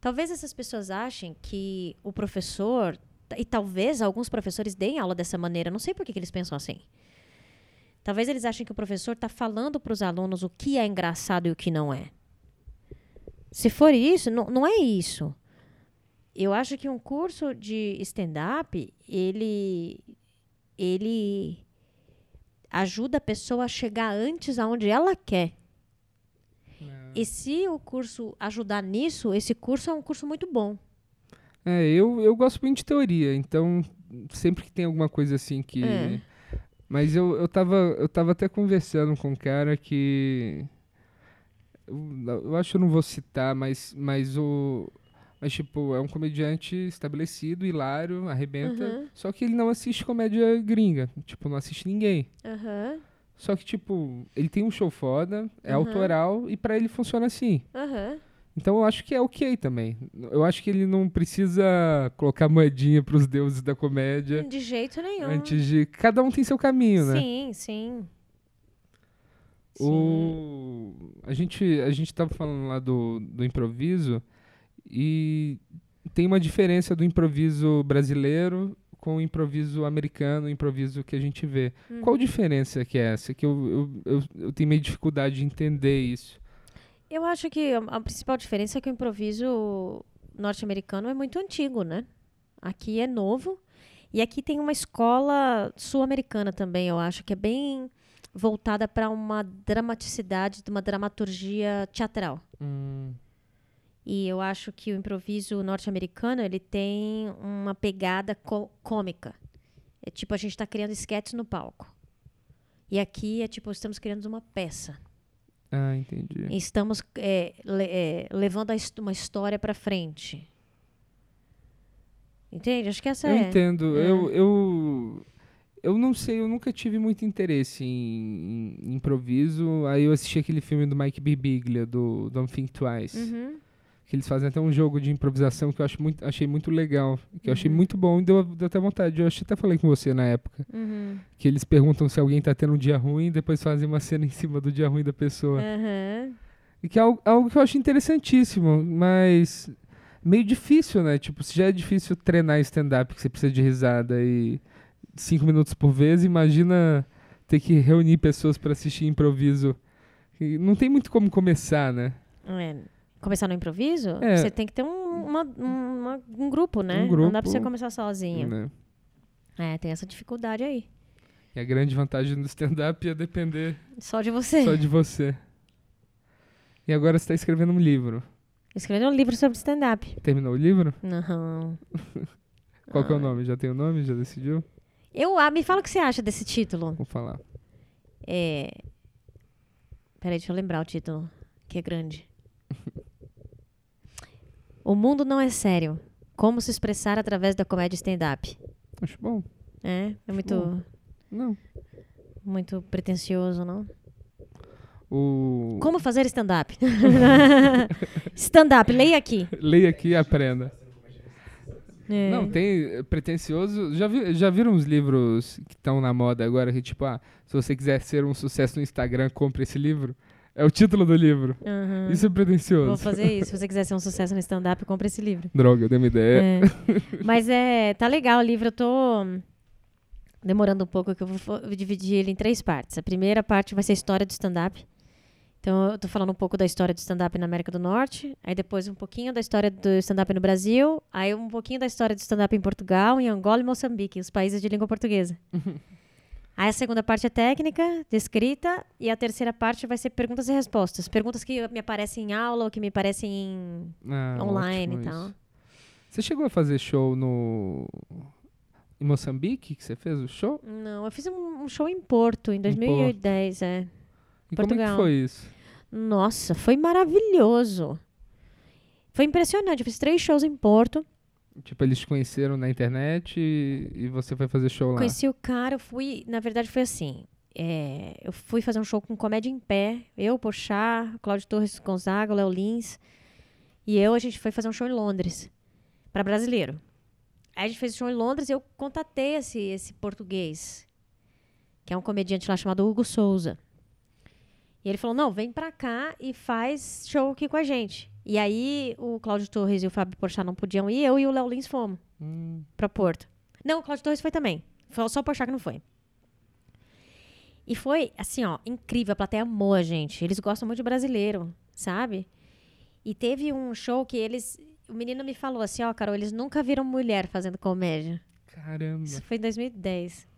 [SPEAKER 2] Talvez essas pessoas achem que o professor, e talvez alguns professores deem aula dessa maneira, não sei por que, eles pensam assim. Talvez eles achem que o professor está falando para os alunos o que é engraçado e o que não é. Se for isso, não, não é isso. Eu acho que um curso de stand-up, ele, ele ajuda a pessoa a chegar antes aonde ela quer. E se o curso ajudar nisso, esse curso é um curso muito bom.
[SPEAKER 1] É, eu, eu gosto muito de teoria, então sempre que tem alguma coisa assim que.
[SPEAKER 2] É.
[SPEAKER 1] Mas eu, eu, tava, eu tava até conversando com um cara que. Eu, eu acho que eu não vou citar, mas, mas o. Mas, tipo, é um comediante estabelecido, hilário, arrebenta.
[SPEAKER 2] Uhum.
[SPEAKER 1] Só que ele não assiste comédia gringa. Tipo, não assiste ninguém.
[SPEAKER 2] Aham,
[SPEAKER 1] Só que, tipo, ele tem um show foda, é
[SPEAKER 2] Uhum.
[SPEAKER 1] autoral e pra ele funciona assim. Então eu acho que é ok também. Eu acho que ele não precisa colocar moedinha pros deuses da comédia
[SPEAKER 2] De jeito nenhum.
[SPEAKER 1] antes de. Cada um tem seu caminho, né?
[SPEAKER 2] Sim, sim. Sim.
[SPEAKER 1] O... A, gente, a gente tava falando lá do, do improviso e tem uma diferença do improviso brasileiro com o improviso americano, o improviso que a gente vê.
[SPEAKER 2] Uhum.
[SPEAKER 1] Qual diferença que é essa? Que eu, eu, eu, eu tenho meio dificuldade de entender isso.
[SPEAKER 2] Eu acho que a, principal diferença é que o improviso norte-americano é muito antigo, né? Aqui é novo. E aqui tem uma escola sul-americana também, eu acho, que é bem voltada para uma dramaticidade, uma dramaturgia teatral.
[SPEAKER 1] Hum,
[SPEAKER 2] E eu acho que o improviso norte-americano, ele tem uma pegada cômica. É tipo, a gente está criando esquetes no palco. E aqui é tipo, estamos criando uma peça.
[SPEAKER 1] Ah, entendi.
[SPEAKER 2] Estamos é, le- é, levando uma história para frente. Entende? Acho que essa
[SPEAKER 1] Eu
[SPEAKER 2] é.
[SPEAKER 1] entendo.
[SPEAKER 2] É.
[SPEAKER 1] Eu, eu, eu não sei, eu nunca tive muito interesse em, em improviso. Aí eu assisti aquele filme do Mike Birbiglia, do Don't Think Twice.
[SPEAKER 2] Uhum.
[SPEAKER 1] Que eles fazem até um jogo de improvisação que eu acho muito, achei muito legal. Que eu achei
[SPEAKER 2] Uhum.
[SPEAKER 1] muito bom e deu, deu até vontade. Eu acho até falei com você na época.
[SPEAKER 2] Uhum.
[SPEAKER 1] Que eles perguntam se alguém tá tendo um dia ruim e depois fazem uma cena em cima do dia ruim da pessoa.
[SPEAKER 2] Aham.
[SPEAKER 1] E que é algo, algo que eu acho interessantíssimo, mas meio difícil, né? Tipo, se já é difícil treinar stand-up, que você precisa de risada e cinco minutos por vez, imagina ter que reunir pessoas para assistir improviso. E não tem muito como começar, né?
[SPEAKER 2] É. Começar no improviso,
[SPEAKER 1] É.
[SPEAKER 2] você tem que ter um, uma- uma- um grupo, né?
[SPEAKER 1] Um
[SPEAKER 2] Não dá pra você
[SPEAKER 1] grupo.
[SPEAKER 2] começar sozinho.
[SPEAKER 1] Né?
[SPEAKER 2] É, tem essa dificuldade aí.
[SPEAKER 1] E a grande vantagem do stand-up é depender
[SPEAKER 2] Só de você.
[SPEAKER 1] só de você. E agora você está escrevendo um livro.
[SPEAKER 2] Escrever um livro sobre stand-up.
[SPEAKER 1] Terminou o livro?
[SPEAKER 2] Não. *laughs*
[SPEAKER 1] Qual que é o
[SPEAKER 2] Ai.
[SPEAKER 1] nome? Já tem o nome? Já decidiu?
[SPEAKER 2] Eu, ah, me fala o que você acha desse título.
[SPEAKER 1] Vou falar.
[SPEAKER 2] É. Peraí, deixa eu lembrar o título, que é grande. *laughs* o mundo não é sério. Como se expressar através da comédia stand-up.
[SPEAKER 1] Acho bom.
[SPEAKER 2] É, é muito,
[SPEAKER 1] bom. Não.
[SPEAKER 2] muito pretencioso, não?
[SPEAKER 1] O...
[SPEAKER 2] Como fazer stand-up? *laughs* stand-up, leia aqui.
[SPEAKER 1] Leia aqui e aprenda.
[SPEAKER 2] É.
[SPEAKER 1] Não, tem é, pretencioso. Já, vi, já viram os livros que estão na moda agora? Que tipo, ah, se você quiser ser um sucesso no Instagram, compre esse livro. É o título do livro.
[SPEAKER 2] Aham.
[SPEAKER 1] Isso é pretencioso.
[SPEAKER 2] Vou fazer isso. Se você quiser ser um sucesso no stand-up, compre esse livro.
[SPEAKER 1] Droga, eu dei uma ideia.
[SPEAKER 2] É. Mas é, tá legal o livro. Eu tô demorando um pouco, que eu vou dividir ele em três partes. A primeira parte vai ser a história do stand-up. Então, eu tô falando um pouco da história do stand-up na América do Norte. Aí depois um pouquinho da história do stand-up no Brasil. Aí um pouquinho da história do stand-up em Portugal, em Angola e Moçambique, os países de língua portuguesa. *laughs* Aí a segunda parte é técnica, de escrita, e a terceira parte vai ser perguntas e respostas. Perguntas que me aparecem em aula ou que me aparecem em
[SPEAKER 1] Ah,
[SPEAKER 2] online e tal.
[SPEAKER 1] isso. Você chegou a fazer show no. Em Moçambique, que você fez o show?
[SPEAKER 2] Não, eu fiz um, um show em Porto, em 2010, é.
[SPEAKER 1] E como é que
[SPEAKER 2] Portugal.
[SPEAKER 1] foi isso?
[SPEAKER 2] Nossa, foi maravilhoso. Foi impressionante. Eu fiz três shows em Porto.
[SPEAKER 1] Tipo, eles te conheceram na internet e, e você foi fazer show lá.
[SPEAKER 2] Conheci o cara, fui. Na verdade, foi assim. é, eu fui fazer um show com comédia em pé. Eu, Porchat, Cláudio Torres Gonzaga, Léo Lins. E eu, a gente foi fazer um show em Londres. Para brasileiro. Aí a gente fez o show em Londres e eu contatei esse, esse português. Que é um comediante lá chamado Hugo Souza. E ele falou: não, vem pra cá e faz show aqui com a gente. E aí o Cláudio Torres e o Fábio Porchat não podiam ir, eu e o Léo Lins fomos
[SPEAKER 1] Hum,
[SPEAKER 2] pra Porto. Não, o Cláudio Torres foi também. Foi só o Porchat que não foi. E foi, assim, ó, incrível. A plateia amou a gente. Eles gostam muito de brasileiro, sabe? E teve um show que eles. O menino me falou assim: ó, Carol, eles nunca viram mulher fazendo comédia.
[SPEAKER 1] Caramba.
[SPEAKER 2] Isso foi em 2010.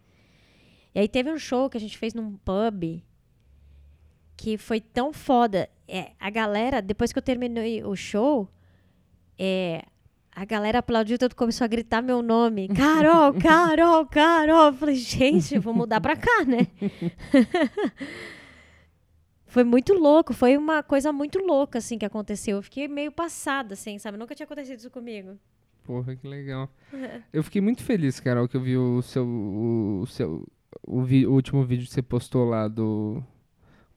[SPEAKER 2] E aí teve um show que a gente fez num pub que foi tão foda. É, a galera, depois que eu terminei o show, é, a galera aplaudiu, todo começou a gritar meu nome. *laughs* Carol, Carol, Carol. Eu falei, gente, vou mudar pra cá, né? *laughs* foi muito louco, foi uma coisa muito louca, assim, que aconteceu. Eu fiquei meio passada, assim, sabe? Nunca tinha acontecido isso comigo.
[SPEAKER 1] Porra, que legal. Eu fiquei muito feliz, Carol, que eu vi o seu. O, seu o, vi, o último vídeo que você postou lá do.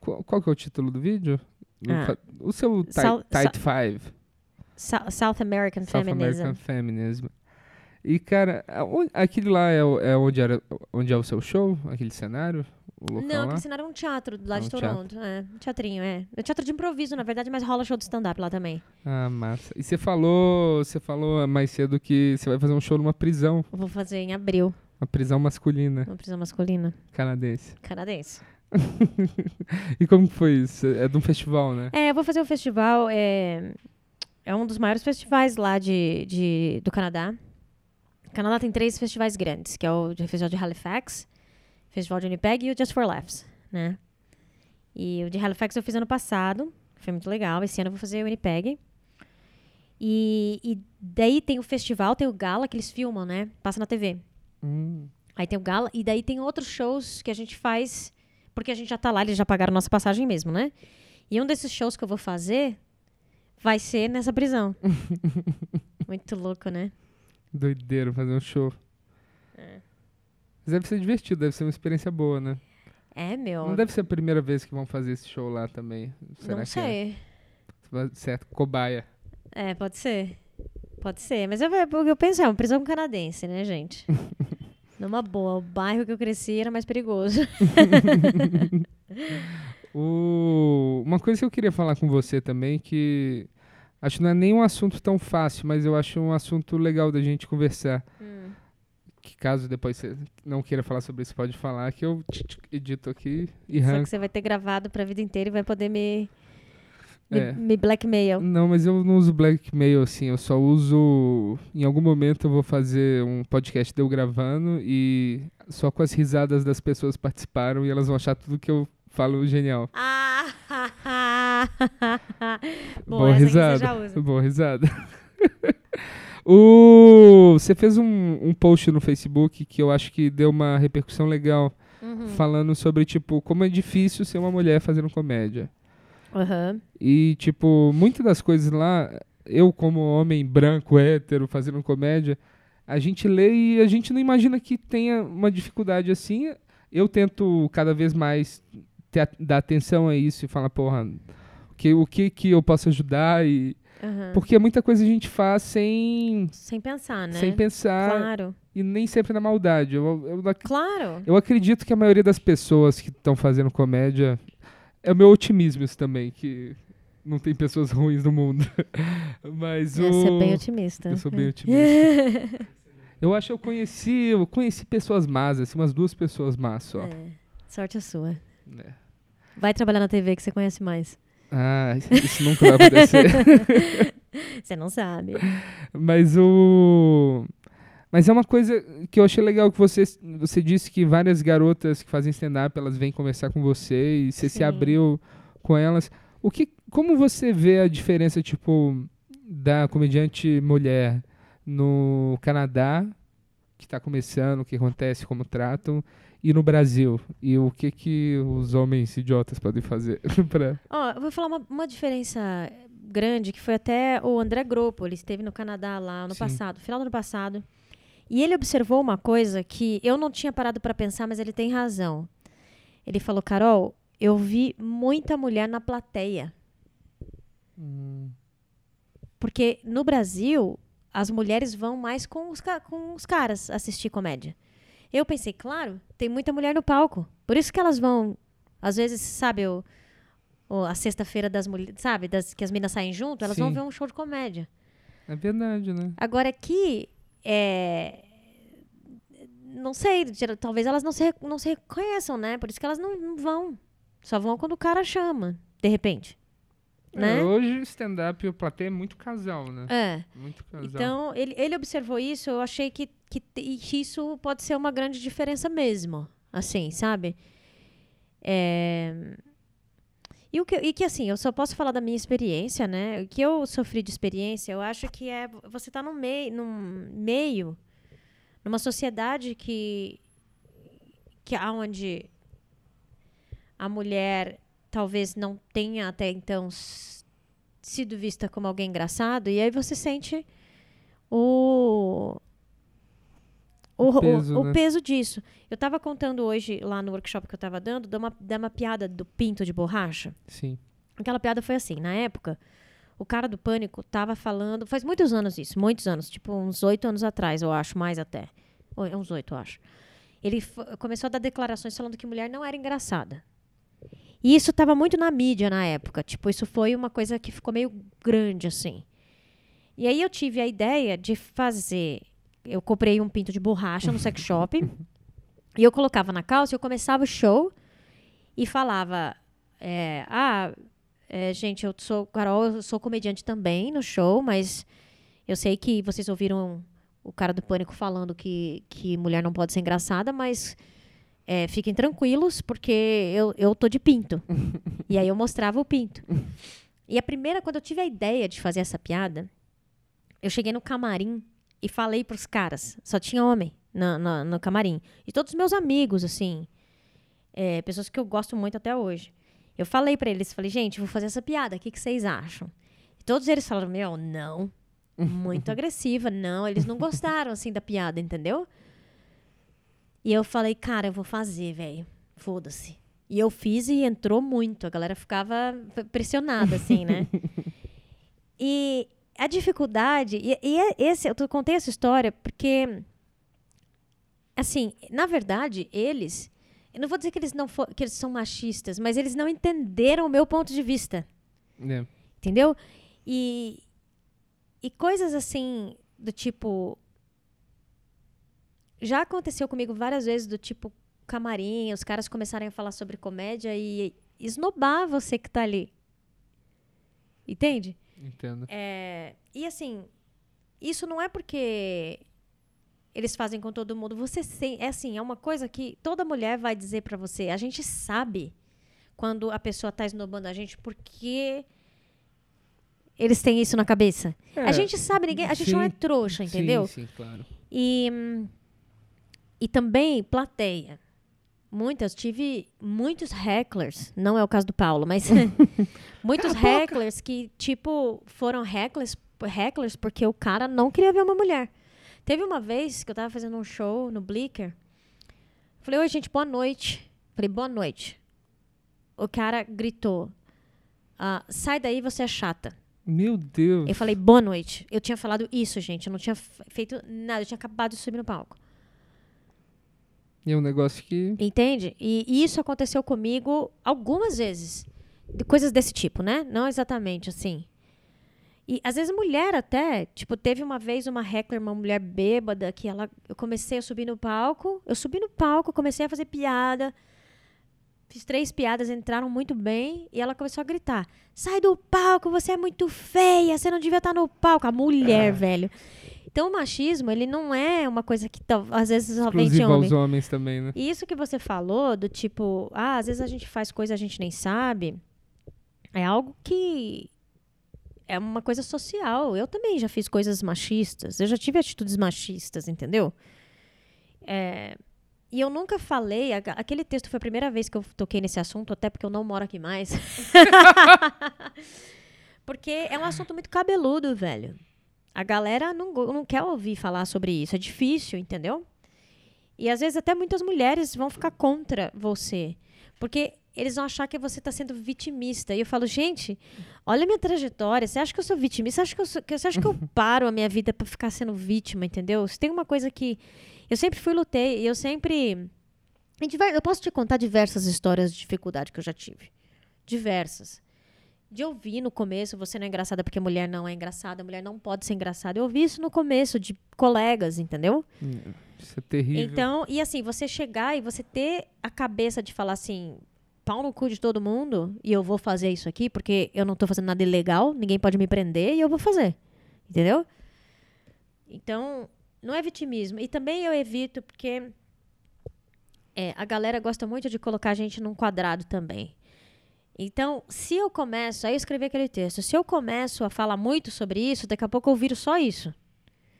[SPEAKER 1] Qual, qual que é o título do vídeo?
[SPEAKER 2] Ah.
[SPEAKER 1] O seu Tight, Five.
[SPEAKER 2] Sou- South American
[SPEAKER 1] South
[SPEAKER 2] Feminism.
[SPEAKER 1] American Feminism. E, cara, aquele lá é, é onde, era, onde é o seu show? Aquele cenário?
[SPEAKER 2] Não, aquele cenário é um teatro lá
[SPEAKER 1] É
[SPEAKER 2] de
[SPEAKER 1] um
[SPEAKER 2] Toronto. É, um teatrinho, é. É teatro de improviso, na verdade, mas rola show de stand-up lá também.
[SPEAKER 1] Ah, massa. E você falou, você falou mais cedo que você vai fazer um show numa prisão,
[SPEAKER 2] Eu vou fazer em abril,
[SPEAKER 1] uma prisão masculina
[SPEAKER 2] uma prisão masculina
[SPEAKER 1] canadense.
[SPEAKER 2] canadense. *laughs*
[SPEAKER 1] E como foi isso? É de um festival, né?
[SPEAKER 2] É, eu vou fazer um festival, é, é um dos maiores festivais lá de, de, do Canadá. O Canadá tem três festivais grandes, que é o Festival de Halifax, Festival de Winnipeg e o Just for Laughs, né? E o de Halifax eu fiz ano passado, foi muito legal. Esse ano eu vou fazer o Winnipeg. E, e daí tem o festival, tem o gala que eles filmam, né? Passa na TV.
[SPEAKER 1] Hum,
[SPEAKER 2] Aí tem o gala, e daí tem outros shows que a gente faz, porque a gente já tá lá, eles já pagaram nossa passagem mesmo, né? E um desses shows que eu vou fazer vai ser nessa prisão. *laughs* Muito louco, né?
[SPEAKER 1] doideiro fazer um show. Mas deve ser divertido, deve ser uma experiência boa, né?
[SPEAKER 2] É, meu.
[SPEAKER 1] Não deve ser a primeira vez que vão fazer esse show lá também. Será
[SPEAKER 2] não
[SPEAKER 1] que
[SPEAKER 2] sei.
[SPEAKER 1] é? Certo, cobaia.
[SPEAKER 2] É, pode ser. Pode ser. Mas eu, eu penso é uma prisão canadense, né, gente? *laughs* Numa boa. O bairro que eu cresci era mais perigoso. *laughs*
[SPEAKER 1] O... Uma coisa que eu queria falar com você também, que acho que não é nem um assunto tão fácil, mas eu acho um assunto legal da gente conversar.
[SPEAKER 2] Hum.
[SPEAKER 1] Que caso depois você não queira falar sobre isso, pode falar, que eu edito aqui e
[SPEAKER 2] Só que você vai ter gravado pra vida inteira e vai poder me, me,
[SPEAKER 1] É.
[SPEAKER 2] me blackmail.
[SPEAKER 1] Não, mas eu não uso blackmail assim, eu só uso. Em algum momento eu vou fazer um podcast de eu gravando e só com as risadas das pessoas participaram e elas vão achar tudo que eu falo genial.
[SPEAKER 2] Ah! *laughs* Bom,
[SPEAKER 1] Boa risada. Boa *laughs* risada. o... Você fez um, um post no Facebook que eu acho que deu uma repercussão legal,
[SPEAKER 2] Uhum.
[SPEAKER 1] falando sobre, tipo, como é difícil ser uma mulher fazendo comédia.
[SPEAKER 2] Aham.
[SPEAKER 1] E, tipo, muitas das coisas lá, eu como homem branco, hétero, fazendo comédia, a gente lê e a gente não imagina que tenha uma dificuldade assim. Eu tento cada vez mais ter, dar atenção a isso e falar, porra, que, o que que eu posso ajudar e...
[SPEAKER 2] aham.
[SPEAKER 1] Porque muita coisa a gente faz sem,
[SPEAKER 2] Sem pensar, né?
[SPEAKER 1] sem pensar
[SPEAKER 2] Claro.
[SPEAKER 1] e nem sempre na maldade. Eu, eu, ac-
[SPEAKER 2] Claro.
[SPEAKER 1] eu acredito que a maioria das pessoas que estão fazendo comédia é o meu otimismo isso também, que não tem pessoas *laughs* ruins no mundo. *laughs* Mas o
[SPEAKER 2] Você é bem otimista.
[SPEAKER 1] eu sou bem *laughs* otimista. eu acho que eu conheci, eu conheci pessoas más, assim, umas duas pessoas más só.
[SPEAKER 2] É. Sorte a sua.
[SPEAKER 1] né?
[SPEAKER 2] Vai trabalhar na TV que você conhece mais.
[SPEAKER 1] Ah, isso, isso nunca vai acontecer.
[SPEAKER 2] Você não sabe.
[SPEAKER 1] Mas o. Mas é uma coisa que eu achei legal que você, você disse que várias garotas que fazem stand-up, elas vêm conversar com você e você se
[SPEAKER 2] Sim.
[SPEAKER 1] abriu com elas. O que, como você vê a diferença, tipo, da comediante mulher no Canadá, que está começando, o que acontece, como tratam, e no Brasil? E o que que os homens idiotas podem fazer *laughs* pra...
[SPEAKER 2] Ó, eu vou falar uma, uma diferença grande, que foi até o André Gropo, ele esteve no Canadá lá no
[SPEAKER 1] Sim.
[SPEAKER 2] passado, final do ano passado. E ele observou uma coisa que eu não tinha parado para pensar, mas ele tem razão. Ele falou, Carol, eu vi muita mulher na plateia. Porque no Brasil, as mulheres vão mais com os, com os caras assistir comédia. Eu pensei, claro, tem muita mulher no palco. Por isso que elas vão, às vezes, sabe, o, o- a sexta-feira das mulheres, sabe, das, que as meninas saem junto, elas vão
[SPEAKER 1] Sim.
[SPEAKER 2] ver um show de comédia.
[SPEAKER 1] É verdade, né?
[SPEAKER 2] Agora aqui, é, não sei, talvez elas não se, não se reconheçam, né? Por isso que elas não, não vão. Só vão quando o cara chama, de repente. Né?
[SPEAKER 1] É, hoje stand-up e o plateia é muito casal, né?
[SPEAKER 2] É.
[SPEAKER 1] Muito casal.
[SPEAKER 2] Então, ele, ele observou isso, eu achei que, que, que isso pode ser uma grande diferença mesmo. Assim, sabe? É, E, o que, e que, assim, eu só posso falar da minha experiência, né? O que eu sofri de experiência, eu acho que é você tá num meio, num meio, numa sociedade que, que aonde a mulher talvez não tenha até então sido vista como alguém engraçado, e aí você sente o o, o-
[SPEAKER 1] peso,
[SPEAKER 2] o
[SPEAKER 1] né?
[SPEAKER 2] peso disso. Eu estava contando hoje lá no workshop que eu estava dando, de uma, uma piada do pinto de borracha.
[SPEAKER 1] Sim.
[SPEAKER 2] Aquela piada foi assim, na época, o cara do pânico tava falando, faz muitos anos isso, muitos anos, tipo uns oito anos atrás, eu acho, mais até. Ou, é uns oito, eu acho. Ele começou a dar declarações falando que mulher não era engraçada. E isso tava muito na mídia na época, tipo, isso foi uma coisa que ficou meio grande, assim. E aí eu tive a ideia de fazer, eu comprei um pinto de borracha no sex shop, *laughs* e eu colocava na calça, eu começava o show e falava, é, ah, é, gente, eu sou Carol, eu sou comediante também no show, mas eu sei que vocês ouviram o cara do pânico falando que, que mulher não pode ser engraçada, mas é, fiquem tranquilos, porque eu, eu tô de pinto. e aí eu mostrava o pinto. E a primeira, quando eu tive a ideia de fazer essa piada, eu cheguei no camarim e falei pros caras, só tinha homem no, no, no camarim. E todos os meus amigos, assim, é, pessoas que eu gosto muito até hoje. Eu falei pra eles, falei, gente, vou fazer essa piada, o que, que vocês acham? E todos eles falaram, meu, não. Muito *laughs* agressiva, não. Eles não gostaram, assim, da piada, entendeu? E eu falei, cara, eu vou fazer, velho. Foda-se. E eu fiz e entrou muito. A galera ficava pressionada, assim, né? *laughs* e a dificuldade... E, e é esse, eu contei essa história porque... Assim, na verdade, eles... Eu não vou dizer que eles, não fo- que eles são machistas, mas eles não entenderam o meu ponto de vista.
[SPEAKER 1] É.
[SPEAKER 2] Entendeu? E, e coisas assim, do tipo. Já aconteceu comigo várias vezes, do tipo camarim, os caras começarem a falar sobre comédia e esnobar você que tá ali. Entende?
[SPEAKER 1] Entendo.
[SPEAKER 2] É, e assim, isso não é porque eles fazem com todo mundo. Você sem, é assim, é uma coisa que toda mulher vai dizer pra você. A gente sabe quando a pessoa tá esnobando a gente porque eles têm isso na cabeça.
[SPEAKER 1] É,
[SPEAKER 2] a gente sabe, ninguém, a gente não é
[SPEAKER 1] sim,
[SPEAKER 2] trouxa, entendeu?
[SPEAKER 1] Sim, sim, claro.
[SPEAKER 2] E, e também plateia. Muitas, tive muitos hecklers, não é o caso do Paulo, mas *laughs* muitos
[SPEAKER 1] boca.
[SPEAKER 2] hecklers que, tipo, foram hecklers, hecklers porque o cara não queria ver uma mulher. Teve uma vez que eu tava fazendo um show no Blicker. Falei, oi, gente, boa noite. Falei, boa noite. O cara gritou, ah, sai daí, você é chata.
[SPEAKER 1] Meu Deus.
[SPEAKER 2] Eu falei, boa noite. Eu tinha falado isso, gente. Eu não tinha feito nada. Eu tinha acabado de subir no palco.
[SPEAKER 1] E é um negócio que.
[SPEAKER 2] Entende? E, e isso aconteceu comigo algumas vezes. De coisas desse tipo, né? Não exatamente assim. E às vezes mulher até, tipo, teve uma vez uma heckler, uma mulher bêbada, que ela. Eu comecei a subir no palco. Eu subi no palco, comecei a fazer piada. Fiz três piadas, entraram muito bem. E ela começou a gritar: Sai do palco, você é muito feia, você não devia estar no palco. A mulher, velho. Então o machismo, ele não é uma coisa que tal- às vezes só vem de homem.
[SPEAKER 1] aos homens também, né?
[SPEAKER 2] E isso que você falou, do tipo, ah, às vezes a gente faz coisa e a gente nem sabe, é algo que é uma coisa social. Eu também já fiz coisas machistas, eu já tive atitudes machistas, entendeu? É, e eu nunca falei, aquele texto foi a primeira vez que eu toquei nesse assunto, até porque eu não moro aqui mais. *laughs* *laughs* porque é um assunto muito cabeludo, velho. A galera não, não quer ouvir falar sobre isso, é difícil, entendeu? E às vezes até muitas mulheres vão ficar contra você. Porque eles vão achar que você está sendo vitimista. E eu falo, gente, olha a minha trajetória. Você acha que eu sou vitimista? Você acha que eu, sou- você acha que eu *laughs* paro a minha vida para ficar sendo vítima, entendeu? Se tem uma coisa que. Eu sempre fui lutei, e eu sempre. Eu posso te contar diversas histórias de dificuldade que eu já tive. Diversas. De ouvir no começo, você não é engraçada porque mulher não é engraçada, mulher não pode ser engraçada. Eu ouvi isso no começo de colegas, entendeu?
[SPEAKER 1] Isso é terrível.
[SPEAKER 2] Então, e assim, você chegar e você ter a cabeça de falar assim, pau no cu de todo mundo, e eu vou fazer isso aqui, porque eu não tô fazendo nada ilegal, ninguém pode me prender, e eu vou fazer. Entendeu? Então, não é vitimismo. E também eu evito, porque é, a galera gosta muito de colocar a gente num quadrado também. Então, se eu começo, aí eu escrevi aquele texto, se eu começo a falar muito sobre isso, daqui a pouco eu viro só isso.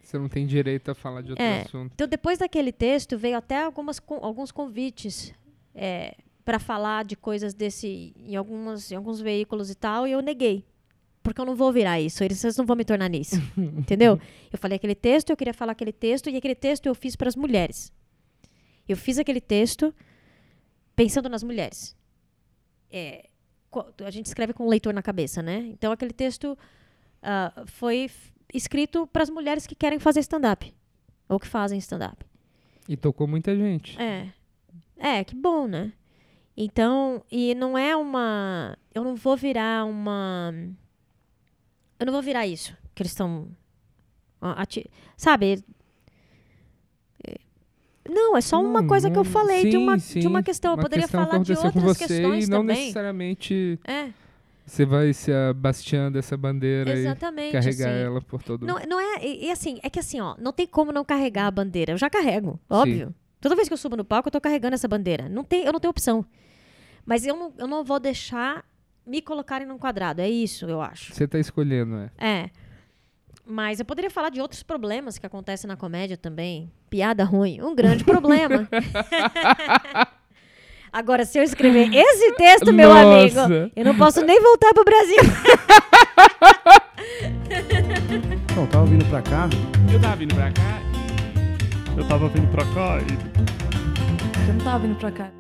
[SPEAKER 1] Você não tem direito a falar de outro
[SPEAKER 2] É.
[SPEAKER 1] assunto.
[SPEAKER 2] Então, depois daquele texto, veio até algumas, alguns convites é, para falar de coisas desse em, algumas, em alguns veículos e tal, e eu neguei. Porque eu não vou virar isso, eles vocês não vão me tornar nisso. *laughs* entendeu? Eu falei aquele texto, eu queria falar aquele texto, e aquele texto eu fiz para as mulheres. Eu fiz aquele texto pensando nas mulheres. É, a gente escreve com o leitor na cabeça, né? Então, aquele texto ah, foi escrito para as mulheres que querem fazer stand-up. Ou que fazem stand-up.
[SPEAKER 1] E tocou muita gente.
[SPEAKER 2] É. É, que bom, né? Então, e não é uma. Eu não vou virar uma. Eu não vou virar isso que eles estão. Sabe? Não, é só uma coisa que eu falei de,
[SPEAKER 1] sim,
[SPEAKER 2] uma,
[SPEAKER 1] sim.
[SPEAKER 2] de uma questão. Eu
[SPEAKER 1] Uma
[SPEAKER 2] poderia
[SPEAKER 1] questão que
[SPEAKER 2] falar de
[SPEAKER 1] aconteceu com
[SPEAKER 2] outras
[SPEAKER 1] você
[SPEAKER 2] questões
[SPEAKER 1] e não
[SPEAKER 2] também.
[SPEAKER 1] necessariamente
[SPEAKER 2] É,
[SPEAKER 1] você vai se abasteando dessa bandeira
[SPEAKER 2] exatamente.
[SPEAKER 1] e carregar
[SPEAKER 2] assim.
[SPEAKER 1] ela por todo
[SPEAKER 2] Não, não é. E, e assim, é que assim, ó, não tem como não carregar a bandeira. Eu já carrego, óbvio. Toda vez que eu subo no palco, eu tô carregando essa bandeira. Não tem, eu não tenho opção. Mas eu não, eu não vou deixar me colocarem num quadrado. É isso, eu acho.
[SPEAKER 1] Você tá escolhendo, é.
[SPEAKER 2] É. Mas eu poderia falar de outros problemas que acontecem na comédia também. Piada ruim, um grande problema. *laughs* Agora, se eu escrever esse texto, meu
[SPEAKER 1] Nossa.
[SPEAKER 2] amigo, eu não posso nem voltar pro Brasil. *laughs*
[SPEAKER 3] Então, tava vindo pra cá,
[SPEAKER 4] Eu tava vindo pra cá
[SPEAKER 5] Eu tava vindo pra cá e
[SPEAKER 6] Eu não tava vindo pra cá.